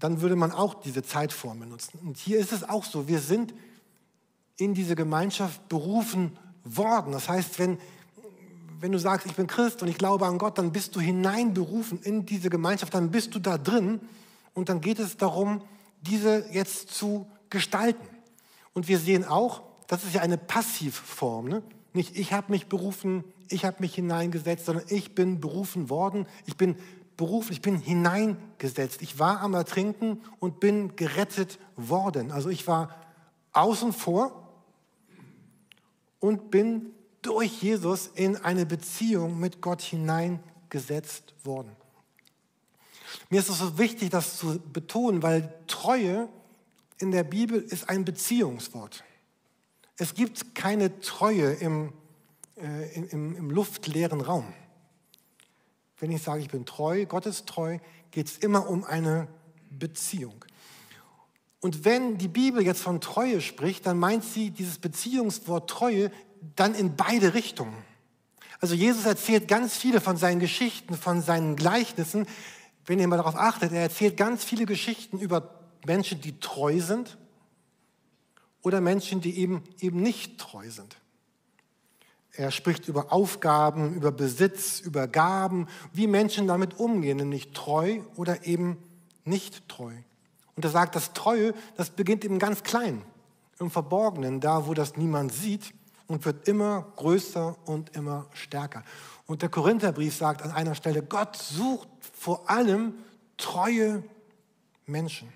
Speaker 5: dann würde man auch diese Zeitform benutzen. Und hier ist es auch so, wir sind in diese Gemeinschaft berufen worden. Das heißt, wenn, wenn du sagst, ich bin Christ und ich glaube an Gott, dann bist du hineinberufen in diese Gemeinschaft, dann bist du da drin und dann geht es darum, diese jetzt zu gestalten. Und wir sehen auch, das ist ja eine Passivform. Ne? Nicht ich habe mich berufen, ich habe mich hineingesetzt, sondern ich bin berufen worden, ich bin berufen, ich bin hineingesetzt. Ich war am Ertrinken und bin gerettet worden. Also ich war außen vor und bin durch Jesus in eine Beziehung mit Gott hineingesetzt worden. Mir ist es so wichtig, das zu betonen, weil Treue in der Bibel ist ein Beziehungswort. Es gibt keine Treue im, äh, im, im luftleeren Raum. Wenn ich sage, ich bin treu, Gott ist treu, geht es immer um eine Beziehung. Und wenn die Bibel jetzt von Treue spricht, dann meint sie dieses Beziehungswort Treue dann in beide Richtungen. Also Jesus erzählt ganz viele von seinen Geschichten, von seinen Gleichnissen. Wenn ihr mal darauf achtet, er erzählt ganz viele Geschichten über Menschen, die treu sind oder Menschen, die eben, eben nicht treu sind. Er spricht über Aufgaben, über Besitz, über Gaben, wie Menschen damit umgehen, nämlich treu oder eben nicht treu. Und er sagt, das Treue, das beginnt eben ganz klein, im Verborgenen, da wo das niemand sieht und wird immer größer und immer stärker. Und der Korintherbrief sagt an einer Stelle, Gott sucht vor allem treue Menschen.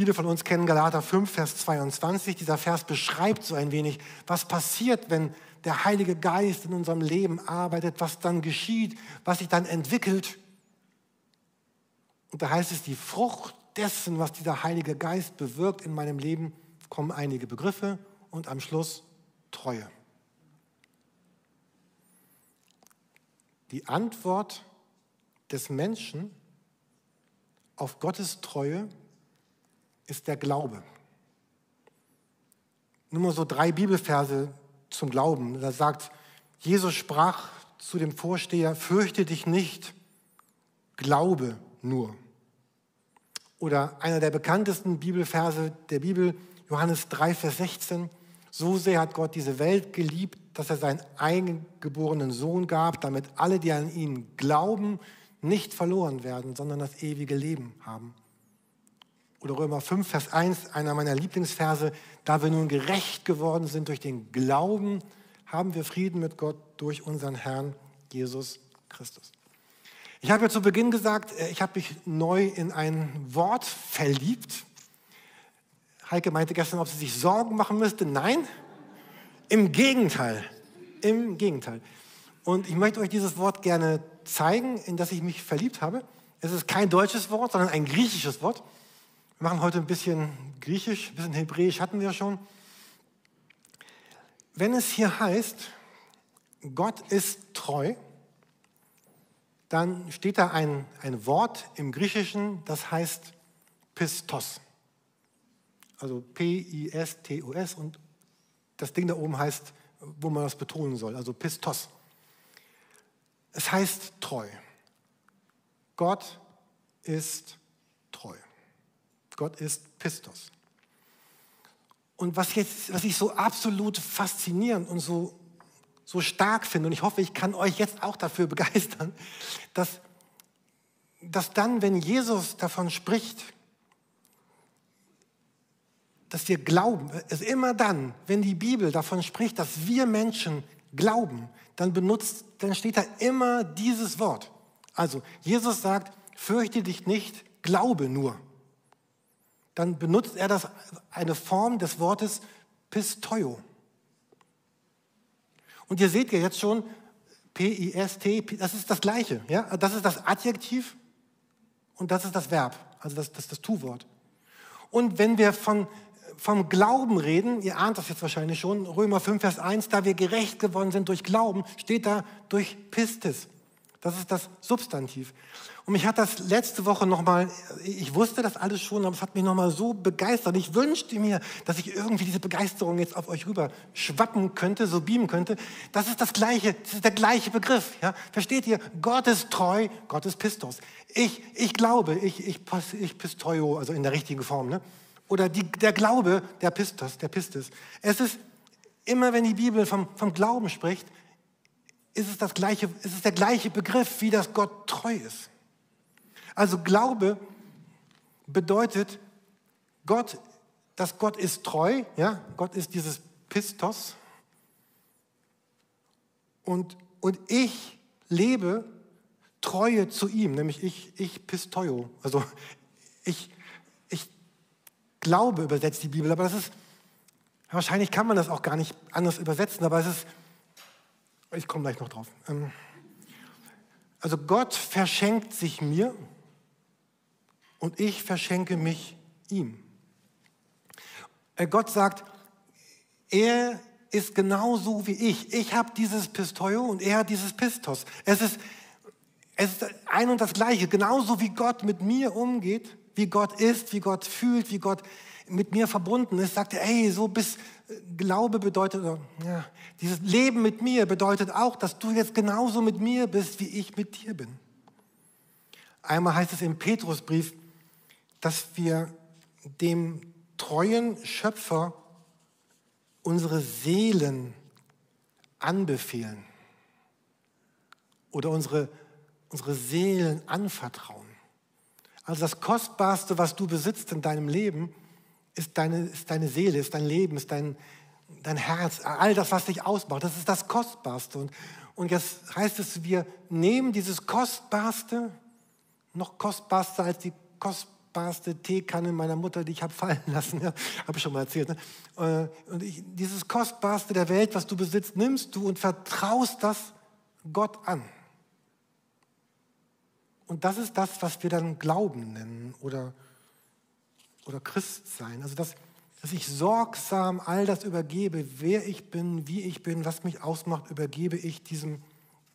Speaker 5: Viele von uns kennen Galater 5, Vers 22. Dieser Vers beschreibt so ein wenig, was passiert, wenn der Heilige Geist in unserem Leben arbeitet, was dann geschieht, was sich dann entwickelt. Und da heißt es, die Frucht dessen, was dieser Heilige Geist bewirkt in meinem Leben, kommen einige Begriffe und am Schluss Treue. Die Antwort des Menschen auf Gottes Treue ist der Glaube. Nur mal so drei Bibelverse zum Glauben. Da sagt, Jesus sprach zu dem Vorsteher, fürchte dich nicht, glaube nur. Oder einer der bekanntesten Bibelverse der Bibel, Johannes 3, Vers 16, so sehr hat Gott diese Welt geliebt, dass er seinen eingeborenen Sohn gab, damit alle, die an ihn glauben, nicht verloren werden, sondern das ewige Leben haben. Oder Römer 5, Vers 1, einer meiner Lieblingsverse, da wir nun gerecht geworden sind durch den Glauben, haben wir Frieden mit Gott durch unseren Herrn Jesus Christus. Ich habe ja zu Beginn gesagt, äh, ich habe mich neu in ein Wort verliebt. Heike meinte gestern, ob sie sich Sorgen machen müsste. Nein, im Gegenteil. Im Gegenteil. Und ich möchte euch dieses Wort gerne zeigen, in das ich mich verliebt habe. Es ist kein deutsches Wort, sondern ein griechisches Wort. Wir machen heute ein bisschen Griechisch, ein bisschen Hebräisch hatten wir schon. Wenn es hier heißt, Gott ist treu, dann steht da ein, ein Wort im Griechischen, das heißt Pistos. Also P-I-S-T-O-S und das Ding da oben heißt, wo man das betonen soll, also Pistos. Es heißt treu. Gott ist treu. Gott ist Pistos. Und was, jetzt, was ich so absolut faszinierend und so, so stark finde, und ich hoffe, ich kann euch jetzt auch dafür begeistern, dass, dass dann, wenn Jesus davon spricht, dass wir glauben, ist immer dann, wenn die Bibel davon spricht, dass wir Menschen glauben, dann benutzt, dann steht da immer dieses Wort. Also Jesus sagt, fürchte dich nicht, glaube nur dann benutzt er das eine Form des Wortes Pistoio. Und ihr seht ja jetzt schon, P-I-S-T, das ist das Gleiche. Ja? Das ist das Adjektiv und das ist das Verb, also das, das, das Tu-Wort. Und wenn wir von, vom Glauben reden, ihr ahnt das jetzt wahrscheinlich schon, Römer 5, Vers 1, da wir gerecht geworden sind durch Glauben, steht da durch Pistis. Das ist das Substantiv. Und mich hat das letzte Woche nochmal, ich wusste das alles schon, aber es hat mich nochmal so begeistert. Ich wünschte mir, dass ich irgendwie diese Begeisterung jetzt auf euch rüber schwappen könnte, so beamen könnte. Das ist das gleiche, das ist der gleiche Begriff. Ja? Versteht ihr? Gott ist treu, Gott ist Pistos. Ich, ich glaube, ich, ich, ich Pisteuo, also in der richtigen Form. Ne? Oder die, der Glaube, der Pistos, der Pistis. Es ist immer, wenn die Bibel vom, vom Glauben spricht, ist es, das gleiche, ist es der gleiche Begriff, wie das Gott treu ist. Also Glaube bedeutet, Gott, dass Gott ist treu, ja, Gott ist dieses Pistos und, und ich lebe Treue zu ihm, nämlich ich, ich Pistoio. Also ich, ich glaube, übersetzt die Bibel, aber das ist, wahrscheinlich kann man das auch gar nicht anders übersetzen, aber es ist, ich komme gleich noch drauf. Ähm, also Gott verschenkt sich mir und ich verschenke mich ihm. Äh, Gott sagt, er ist genauso wie ich. Ich habe dieses Pistoio und er hat dieses Pistos. Es ist, es ist ein und das Gleiche. Genauso wie Gott mit mir umgeht, wie Gott ist, wie Gott fühlt, wie Gott mit mir verbunden ist, sagt er, hey, so bis Glaube bedeutet, ja, dieses Leben mit mir bedeutet auch, dass du jetzt genauso mit mir bist, wie ich mit dir bin. Einmal heißt es im Petrusbrief, dass wir dem treuen Schöpfer unsere Seelen anbefehlen oder unsere, unsere Seelen anvertrauen. Also das Kostbarste, was du besitzt in deinem Leben, ist deine, ist deine Seele, ist dein Leben, ist dein, dein Herz, all das, was dich ausmacht. Das ist das Kostbarste. Und, und jetzt heißt es, wir nehmen dieses Kostbarste, noch kostbarster als die kostbarste Teekanne meiner Mutter, die ich habe fallen lassen, ja, habe ich schon mal erzählt. Ne? Äh, und ich, dieses Kostbarste der Welt, was du besitzt, nimmst du und vertraust das Gott an. Und das ist das, was wir dann Glauben nennen oder oder Christsein. Also dass, dass ich sorgsam all das übergebe, wer ich bin, wie ich bin, was mich ausmacht, übergebe ich diesem,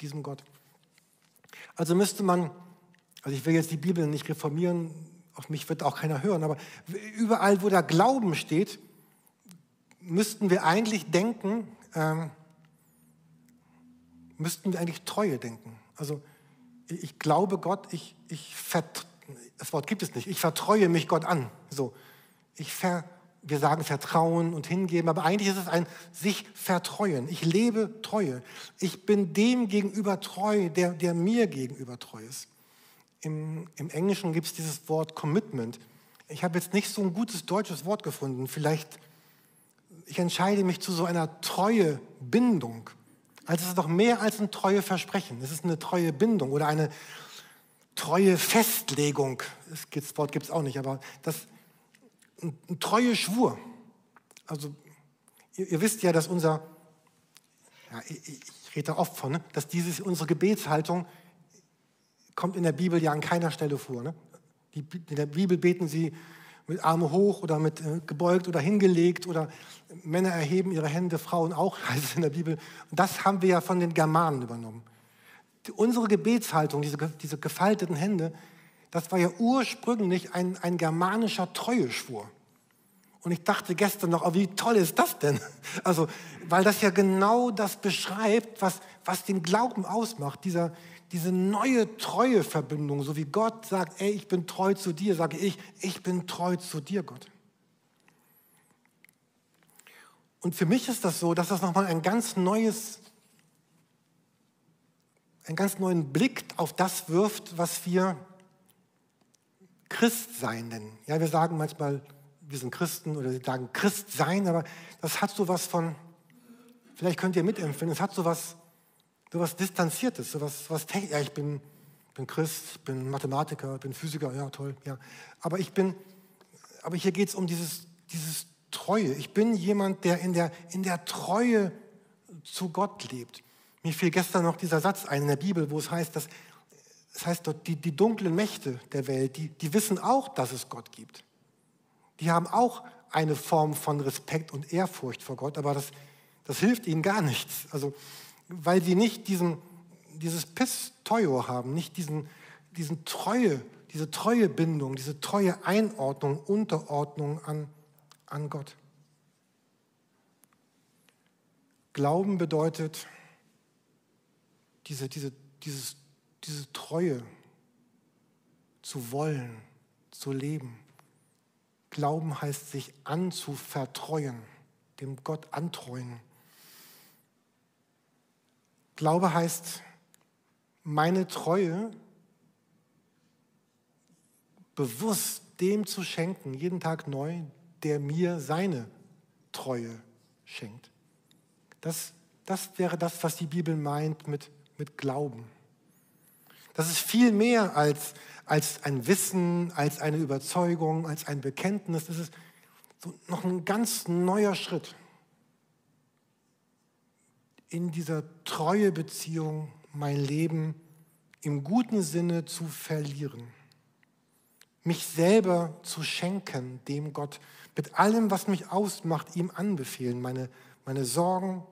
Speaker 5: diesem Gott. Also müsste man, also ich will jetzt die Bibel nicht reformieren, auf mich wird auch keiner hören, aber überall, wo da Glauben steht, müssten wir eigentlich denken, ähm, müssten wir eigentlich Treue denken. Also ich glaube Gott, ich, ich vertraue das Wort gibt es nicht. Ich vertreue mich Gott an. So, ich ver, wir sagen Vertrauen und hingeben, aber eigentlich ist es ein sich vertreuen. Ich lebe Treue. Ich bin dem gegenüber treu, der, der mir gegenüber treu ist. Im, im Englischen gibt es dieses Wort Commitment. Ich habe jetzt nicht so ein gutes deutsches Wort gefunden. Vielleicht, ich entscheide mich zu so einer treue Bindung. Also es ist doch mehr als ein treue Versprechen. Es ist eine treue Bindung oder eine, treue Festlegung, das Wort gibt es auch nicht, aber das, ein, ein treue Schwur. Also ihr, ihr, wisst ja, dass unser, ja, ich, ich rede da oft von, ne, dass dieses, unsere Gebetshaltung kommt in der Bibel ja an keiner Stelle vor. Ne? Die, in der Bibel beten sie mit Arme hoch oder mit äh, gebeugt oder hingelegt oder Männer erheben ihre Hände, Frauen auch, heißt es in der Bibel. Und das haben wir ja von den Germanen übernommen unsere Gebetshaltung, diese, diese gefalteten Hände, das war ja ursprünglich ein, ein germanischer Treueschwur. Und ich dachte gestern noch, oh, wie toll ist das denn? Also, weil das ja genau das beschreibt, was, was den Glauben ausmacht, dieser, diese neue Treueverbindung, so wie Gott sagt, ey, ich bin treu zu dir, sage ich, ich bin treu zu dir, Gott. Und für mich ist das so, dass das nochmal ein ganz neues einen ganz neuen Blick auf das wirft, was wir Christsein nennen. Ja, wir sagen manchmal, wir sind Christen oder sie sagen Christsein, aber das hat so was von, vielleicht könnt ihr mitempfinden, es hat so was, so was Distanziertes, so was, was ja, ich bin, bin Christ, bin Mathematiker, ich bin Physiker, ja, toll, ja. Aber ich bin, aber hier geht es um dieses, dieses Treue. Ich bin jemand, der in der, in der Treue zu Gott lebt. Mir fiel gestern noch dieser Satz ein in der Bibel, wo es heißt, dass es heißt dort, die, die dunklen Mächte der Welt, die, die wissen auch, dass es Gott gibt. Die haben auch eine Form von Respekt und Ehrfurcht vor Gott, aber das, das hilft ihnen gar nichts. Also, weil sie nicht diesen, dieses Pisteuo haben, nicht diesen, diesen Treue, diese treue Bindung, diese treue Einordnung, Unterordnung an, an Gott. Glauben bedeutet, diese, diese, dieses, diese Treue zu wollen, zu leben. Glauben heißt sich anzuvertreuen, dem Gott antreuen. Glaube heißt, meine Treue bewusst dem zu schenken, jeden Tag neu, der mir seine Treue schenkt. Das, das wäre das, was die Bibel meint mit mit Glauben. Das ist viel mehr als, als ein Wissen, als eine Überzeugung, als ein Bekenntnis. Das ist so noch ein ganz neuer Schritt in dieser treue Beziehung mein Leben im guten Sinne zu verlieren. Mich selber zu schenken dem Gott, mit allem, was mich ausmacht, ihm anbefehlen. Meine, meine Sorgen,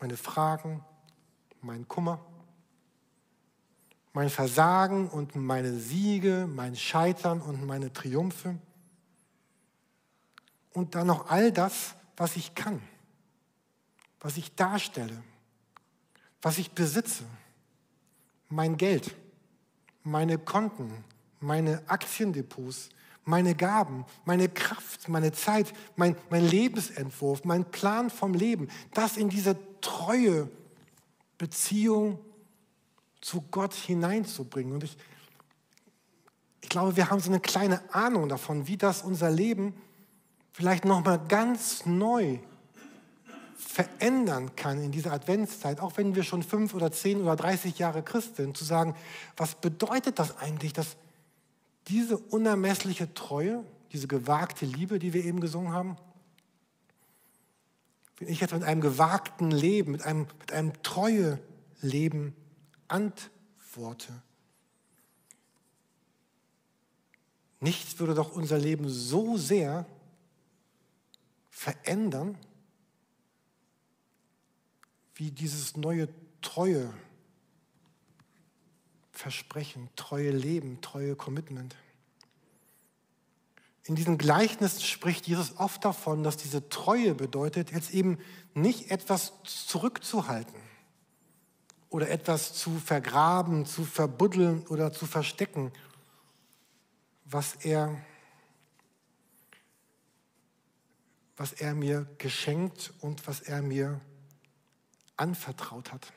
Speaker 5: meine Fragen, mein Kummer, mein Versagen und meine Siege, mein Scheitern und meine Triumphe. Und dann noch all das, was ich kann, was ich darstelle, was ich besitze, mein Geld, meine Konten, meine Aktiendepots, meine Gaben, meine Kraft, meine Zeit, mein, mein Lebensentwurf, mein Plan vom Leben, das in diese treue Beziehung zu Gott hineinzubringen. Und ich, ich glaube, wir haben so eine kleine Ahnung davon, wie das unser Leben vielleicht nochmal ganz neu verändern kann in dieser Adventszeit, auch wenn wir schon fünf oder zehn oder dreißig Jahre Christ sind, zu sagen, was bedeutet das eigentlich, dass diese unermessliche Treue, diese gewagte Liebe, die wir eben gesungen haben, wenn ich jetzt mit einem gewagten Leben, mit einem, mit einem treue Leben antworte, nichts würde doch unser Leben so sehr verändern, wie dieses neue treue Versprechen, treue Leben, treue Commitment. In diesen Gleichnissen spricht Jesus oft davon, dass diese Treue bedeutet, jetzt eben nicht etwas zurückzuhalten oder etwas zu vergraben, zu verbuddeln oder zu verstecken, was er, was er mir geschenkt und was er mir anvertraut hat.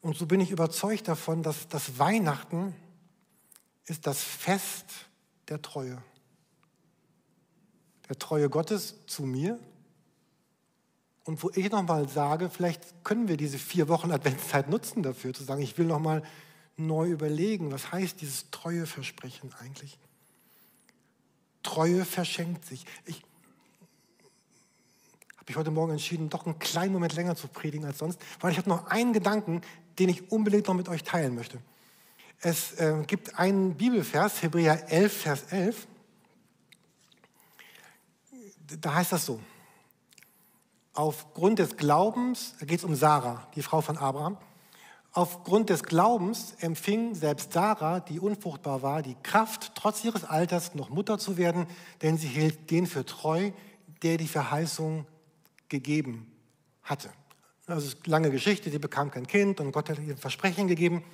Speaker 5: Und so bin ich überzeugt davon, dass das Weihnachten ist das Fest der Treue. Der Treue Gottes zu mir. Und wo ich nochmal sage, vielleicht können wir diese vier Wochen Adventszeit nutzen dafür, zu sagen, ich will nochmal neu überlegen, was heißt dieses treue Versprechen eigentlich? Treue verschenkt sich. Ich, habe ich heute Morgen entschieden, doch einen kleinen Moment länger zu predigen als sonst, weil ich habe noch einen Gedanken, den ich unbedingt noch mit euch teilen möchte. Es äh, gibt einen Bibelvers, Hebräer 11, Vers 11. Da heißt das so. Aufgrund des Glaubens, da geht es um Sarah, die Frau von Abraham. Aufgrund des Glaubens empfing selbst Sarah, die unfruchtbar war, die Kraft, trotz ihres Alters noch Mutter zu werden, denn sie hielt den für treu, der die Verheißung gegeben hatte. Also lange Geschichte, sie bekam kein Kind und Gott hat ihr Versprechen gegeben.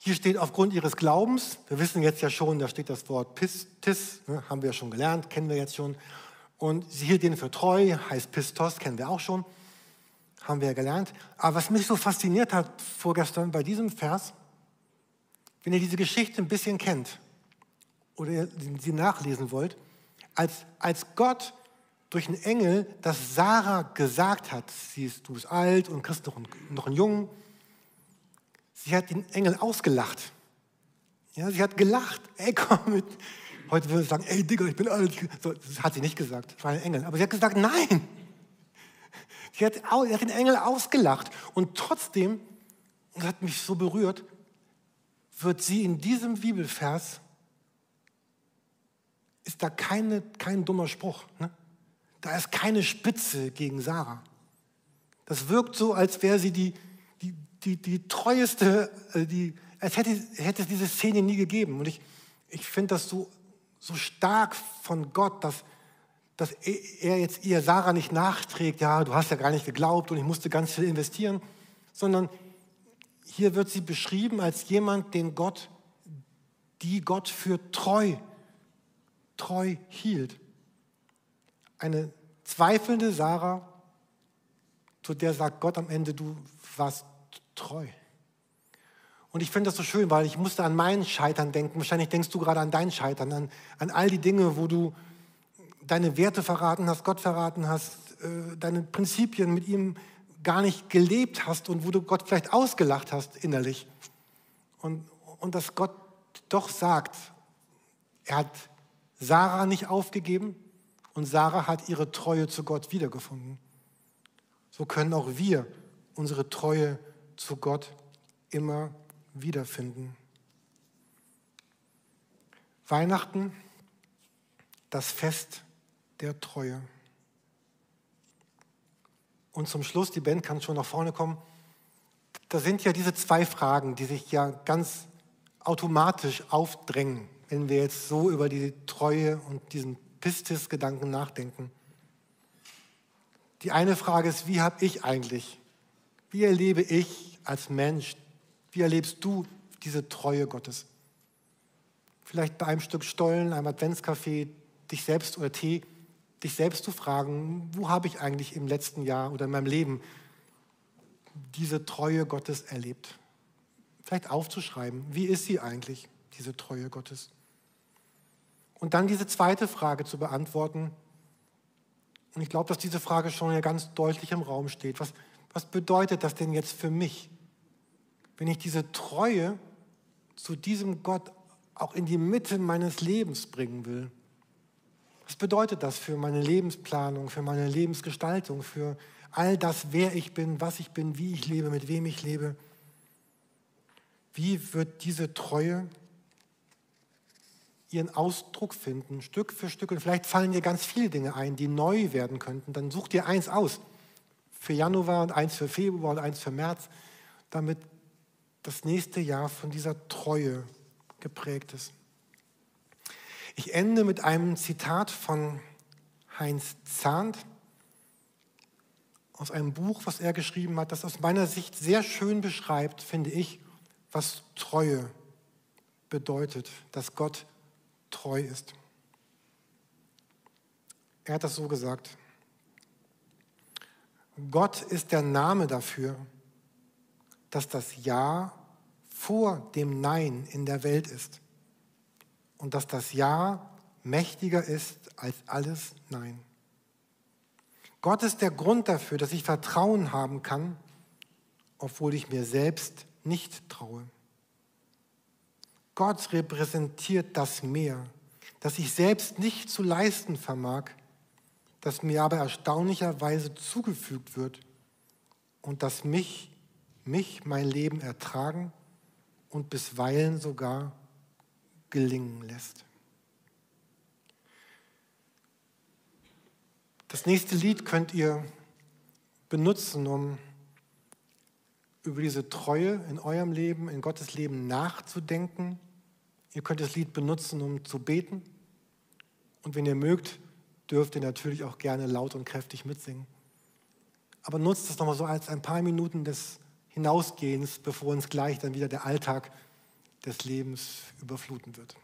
Speaker 5: Hier steht aufgrund ihres Glaubens, wir wissen jetzt ja schon, da steht das Wort Pistis, ne, haben wir ja schon gelernt, kennen wir jetzt schon. Und sie hielt ihn für treu, heißt Pistos, kennen wir auch schon, haben wir ja gelernt. Aber was mich so fasziniert hat vorgestern bei diesem Vers, wenn ihr diese Geschichte ein bisschen kennt oder sie nachlesen wollt, als, als Gott durch einen Engel, dass Sarah gesagt hat, sie ist, du bist alt und kriegst noch einen, noch einen Jungen. Sie hat den Engel ausgelacht. Ja, sie hat gelacht. Ey, komm mit. Heute würde ich sagen, ey, Digga, ich bin alt. So, das hat sie nicht gesagt. Das war ein Engel. Aber sie hat gesagt, nein. Sie hat, sie hat den Engel ausgelacht. Und trotzdem, das hat mich so berührt, wird sie in diesem Bibelvers, ist da keine, kein dummer Spruch. Ne? Da ist keine Spitze gegen Sarah. Das wirkt so, als wäre sie die, die, die, treueste, äh, die, als hätte, hätte es diese Szene nie gegeben. Und ich, ich finde das so, so stark von Gott, dass, dass er jetzt ihr Sarah nicht nachträgt, ja, du hast ja gar nicht geglaubt und ich musste ganz viel investieren, sondern hier wird sie beschrieben als jemand, den Gott, die Gott für treu, treu hielt eine zweifelnde Sarah, zu der sagt Gott am Ende, du warst treu. Und ich finde das so schön, weil ich musste an meinen Scheitern denken. Wahrscheinlich denkst du gerade an dein Scheitern, an, an all die Dinge, wo du deine Werte verraten hast, Gott verraten hast, äh, deine Prinzipien mit ihm gar nicht gelebt hast und wo du Gott vielleicht ausgelacht hast innerlich. Und, und dass Gott doch sagt, er hat Sarah nicht aufgegeben, und Sarah hat ihre Treue zu Gott wiedergefunden. So können auch wir unsere Treue zu Gott immer wiederfinden. Weihnachten, das Fest der Treue. Und zum Schluss, die Band kann schon nach vorne kommen. da sind ja diese zwei Fragen, die sich ja ganz automatisch aufdrängen, wenn wir jetzt so über die Treue und diesen Pistis-Gedanken nachdenken. Die eine Frage ist, wie habe ich eigentlich, wie erlebe ich als Mensch, wie erlebst du diese Treue Gottes? Vielleicht bei einem Stück Stollen, einem Adventskaffee, dich selbst oder Tee, dich selbst zu fragen, wo habe ich eigentlich im letzten Jahr oder in meinem Leben diese Treue Gottes erlebt? Vielleicht aufzuschreiben, wie ist sie eigentlich, diese Treue Gottes? Und dann diese zweite Frage zu beantworten. Und ich glaube, dass diese Frage schon ja ganz deutlich im Raum steht. Was, was bedeutet das denn jetzt für mich, wenn ich diese Treue zu diesem Gott auch in die Mitte meines Lebens bringen will? Was bedeutet das für meine Lebensplanung, für meine Lebensgestaltung, für all das, wer ich bin, was ich bin, wie ich lebe, mit wem ich lebe? Wie wird diese Treue ihren Ausdruck finden, Stück für Stück? Und vielleicht fallen dir ganz viele Dinge ein, die neu werden könnten. Dann such dir eins aus für Januar und eins für Februar und eins für März, damit das nächste Jahr von dieser Treue geprägt ist. Ich ende mit einem Zitat von Heinz Zahnt aus einem Buch, was er geschrieben hat, das aus meiner Sicht sehr schön beschreibt, finde ich, was Treue bedeutet, dass Gott treu ist. Er hat das so gesagt. Gott ist der Name dafür, dass das Ja vor dem Nein in der Welt ist und dass das Ja mächtiger ist als alles Nein. Gott ist der Grund dafür, dass ich Vertrauen haben kann, obwohl ich mir selbst nicht traue. Gott repräsentiert das Meer, das ich selbst nicht zu leisten vermag, das mir aber erstaunlicherweise zugefügt wird und das mich, mich mein Leben ertragen und bisweilen sogar gelingen lässt. Das nächste Lied könnt ihr benutzen, um über diese Treue in eurem Leben, in Gottes Leben nachzudenken. Ihr könnt das Lied benutzen, um zu beten. Und wenn ihr mögt, dürft ihr natürlich auch gerne laut und kräftig mitsingen. Aber nutzt es nochmal so als ein paar Minuten des Hinausgehens, bevor uns gleich dann wieder der Alltag des Lebens überfluten wird.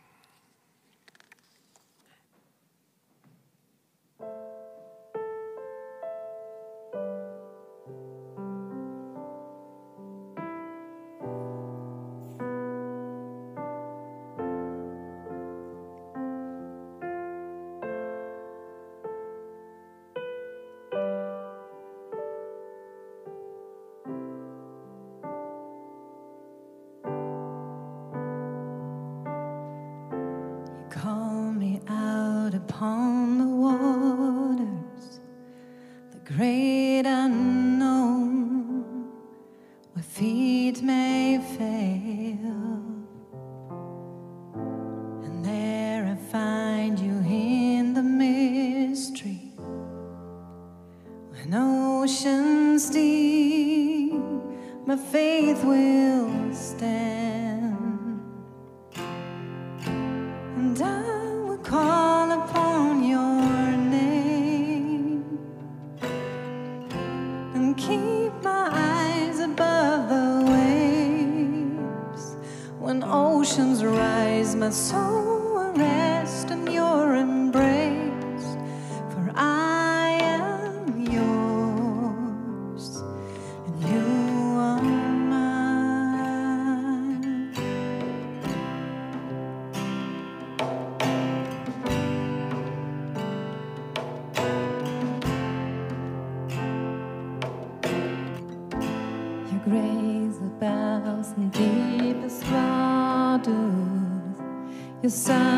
Speaker 3: your
Speaker 5: side.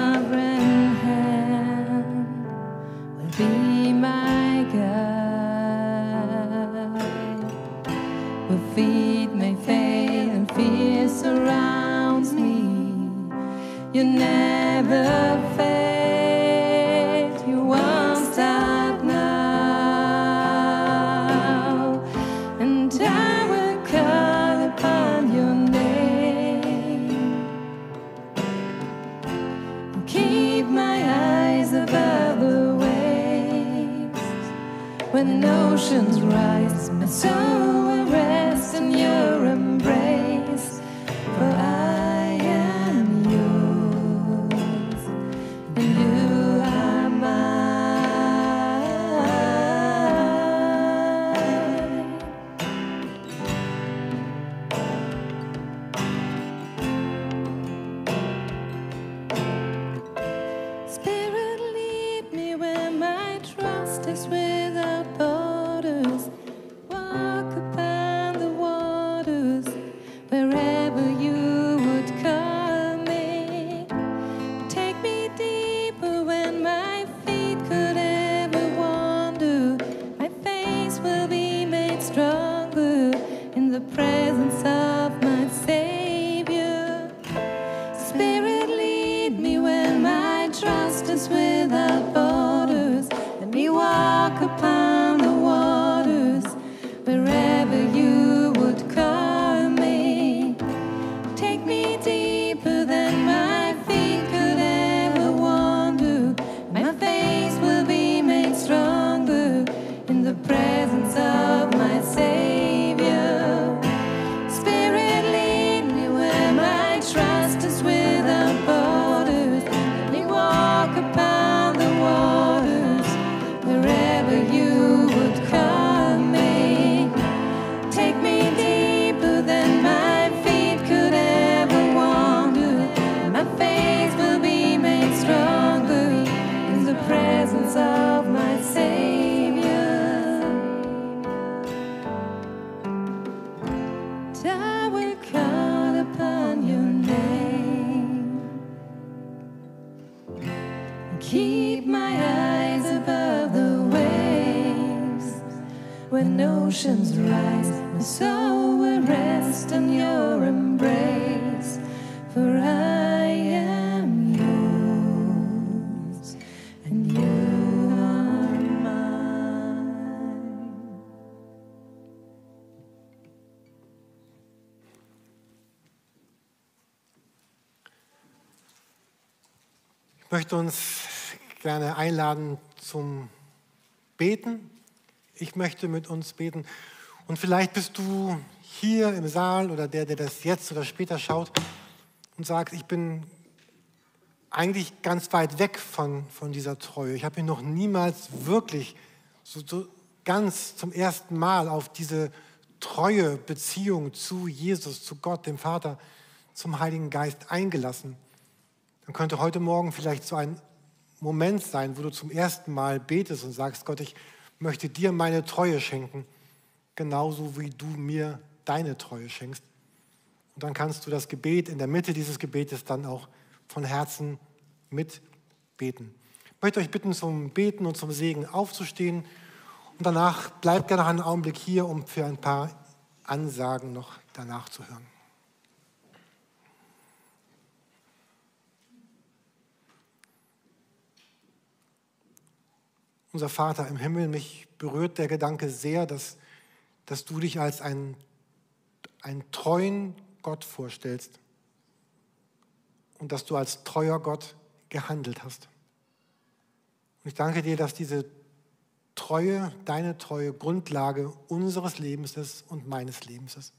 Speaker 5: Möchte uns gerne einladen zum Beten. Ich möchte mit uns beten. Und vielleicht bist du hier im Saal oder der, der das jetzt oder später schaut und sagst, ich bin eigentlich ganz weit weg von, von dieser Treue. Ich habe mich noch niemals wirklich so, so ganz zum ersten Mal auf diese treue Beziehung zu Jesus, zu Gott, dem Vater, zum Heiligen Geist eingelassen. Dann könnte heute Morgen vielleicht so ein Moment sein, wo du zum ersten Mal betest und sagst, Gott, ich möchte dir meine Treue schenken, genauso wie du mir deine Treue schenkst. Und dann kannst du das Gebet in der Mitte dieses Gebetes dann auch von Herzen mitbeten. Ich möchte euch bitten, zum Beten und zum Segen aufzustehen. Und danach bleibt gerne noch einen Augenblick hier, um für ein paar Ansagen noch danach zu hören. Unser Vater im Himmel, mich berührt der Gedanke sehr, dass, dass du dich als einen, einen treuen Gott vorstellst und dass du als treuer Gott gehandelt hast. Und ich danke dir, dass diese Treue, deine Treue Grundlage unseres Lebens ist und meines Lebens ist.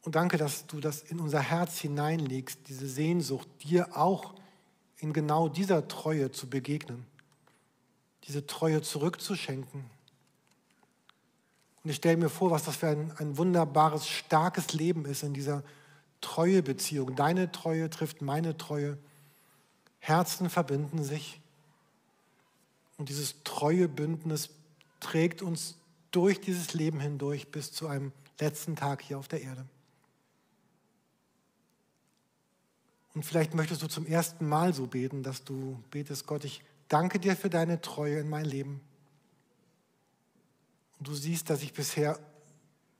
Speaker 5: Und danke, dass du das in unser Herz hineinlegst, diese Sehnsucht, dir auch in genau dieser Treue zu begegnen, diese Treue zurückzuschenken. Und ich stelle mir vor, was das für ein, ein wunderbares, starkes Leben ist in dieser Treuebeziehung. Deine Treue trifft meine Treue. Herzen verbinden sich. Und dieses Treuebündnis trägt uns durch dieses Leben hindurch bis zu einem letzten Tag hier auf der Erde. Und vielleicht möchtest du zum ersten Mal so beten, dass du betest, Gott, ich danke dir für deine Treue in mein Leben. Und du siehst, dass ich bisher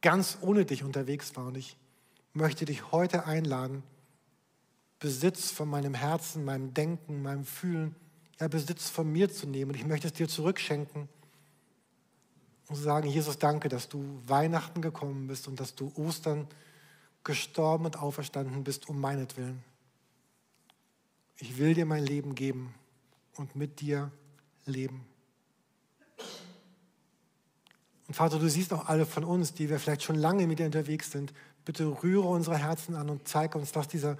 Speaker 5: ganz ohne dich unterwegs war. Und ich möchte dich heute einladen, Besitz von meinem Herzen, meinem Denken, meinem Fühlen, ja, Besitz von mir zu nehmen. Und ich möchte es dir zurückschenken und sagen, Jesus, danke, dass du Weihnachten gekommen bist und dass du Ostern gestorben und auferstanden bist um meinetwillen. Ich will dir mein Leben geben und mit dir leben. Und Vater, du siehst auch alle von uns, die wir vielleicht schon lange mit dir unterwegs sind. Bitte rühre unsere Herzen an und zeige uns, dass dieser,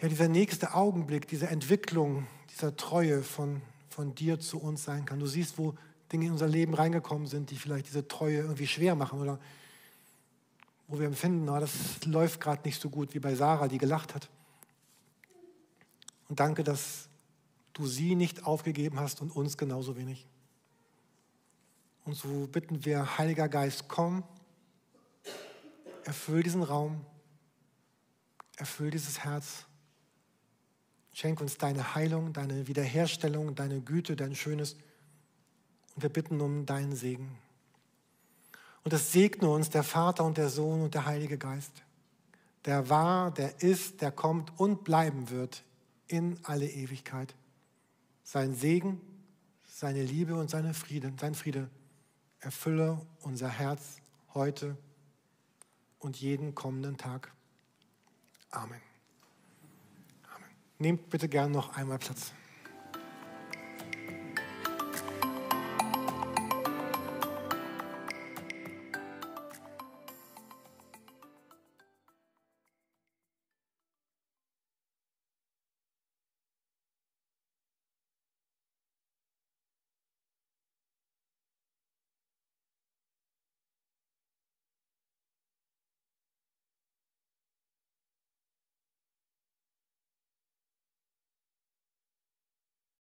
Speaker 5: ja, dieser nächste Augenblick, diese Entwicklung, dieser Treue von, von dir zu uns sein kann. Du siehst, wo Dinge in unser Leben reingekommen sind, die vielleicht diese Treue irgendwie schwer machen oder wo wir empfinden, oh, das läuft gerade nicht so gut wie bei Sarah, die gelacht hat. Und danke, dass du sie nicht aufgegeben hast und uns genauso wenig. Und so bitten wir, Heiliger Geist, komm, erfüll diesen Raum, erfüll dieses Herz. Schenk uns deine Heilung, deine Wiederherstellung, deine Güte, dein Schönes. Und wir bitten um deinen Segen. Und es segne uns der Vater und der Sohn und der Heilige Geist, der war, der ist, der kommt und bleiben wird in alle Ewigkeit. Sein Segen, seine Liebe und seine Friede, sein Friede erfülle unser Herz heute und jeden kommenden Tag. Amen. Amen. Nehmt bitte gern noch einmal Platz.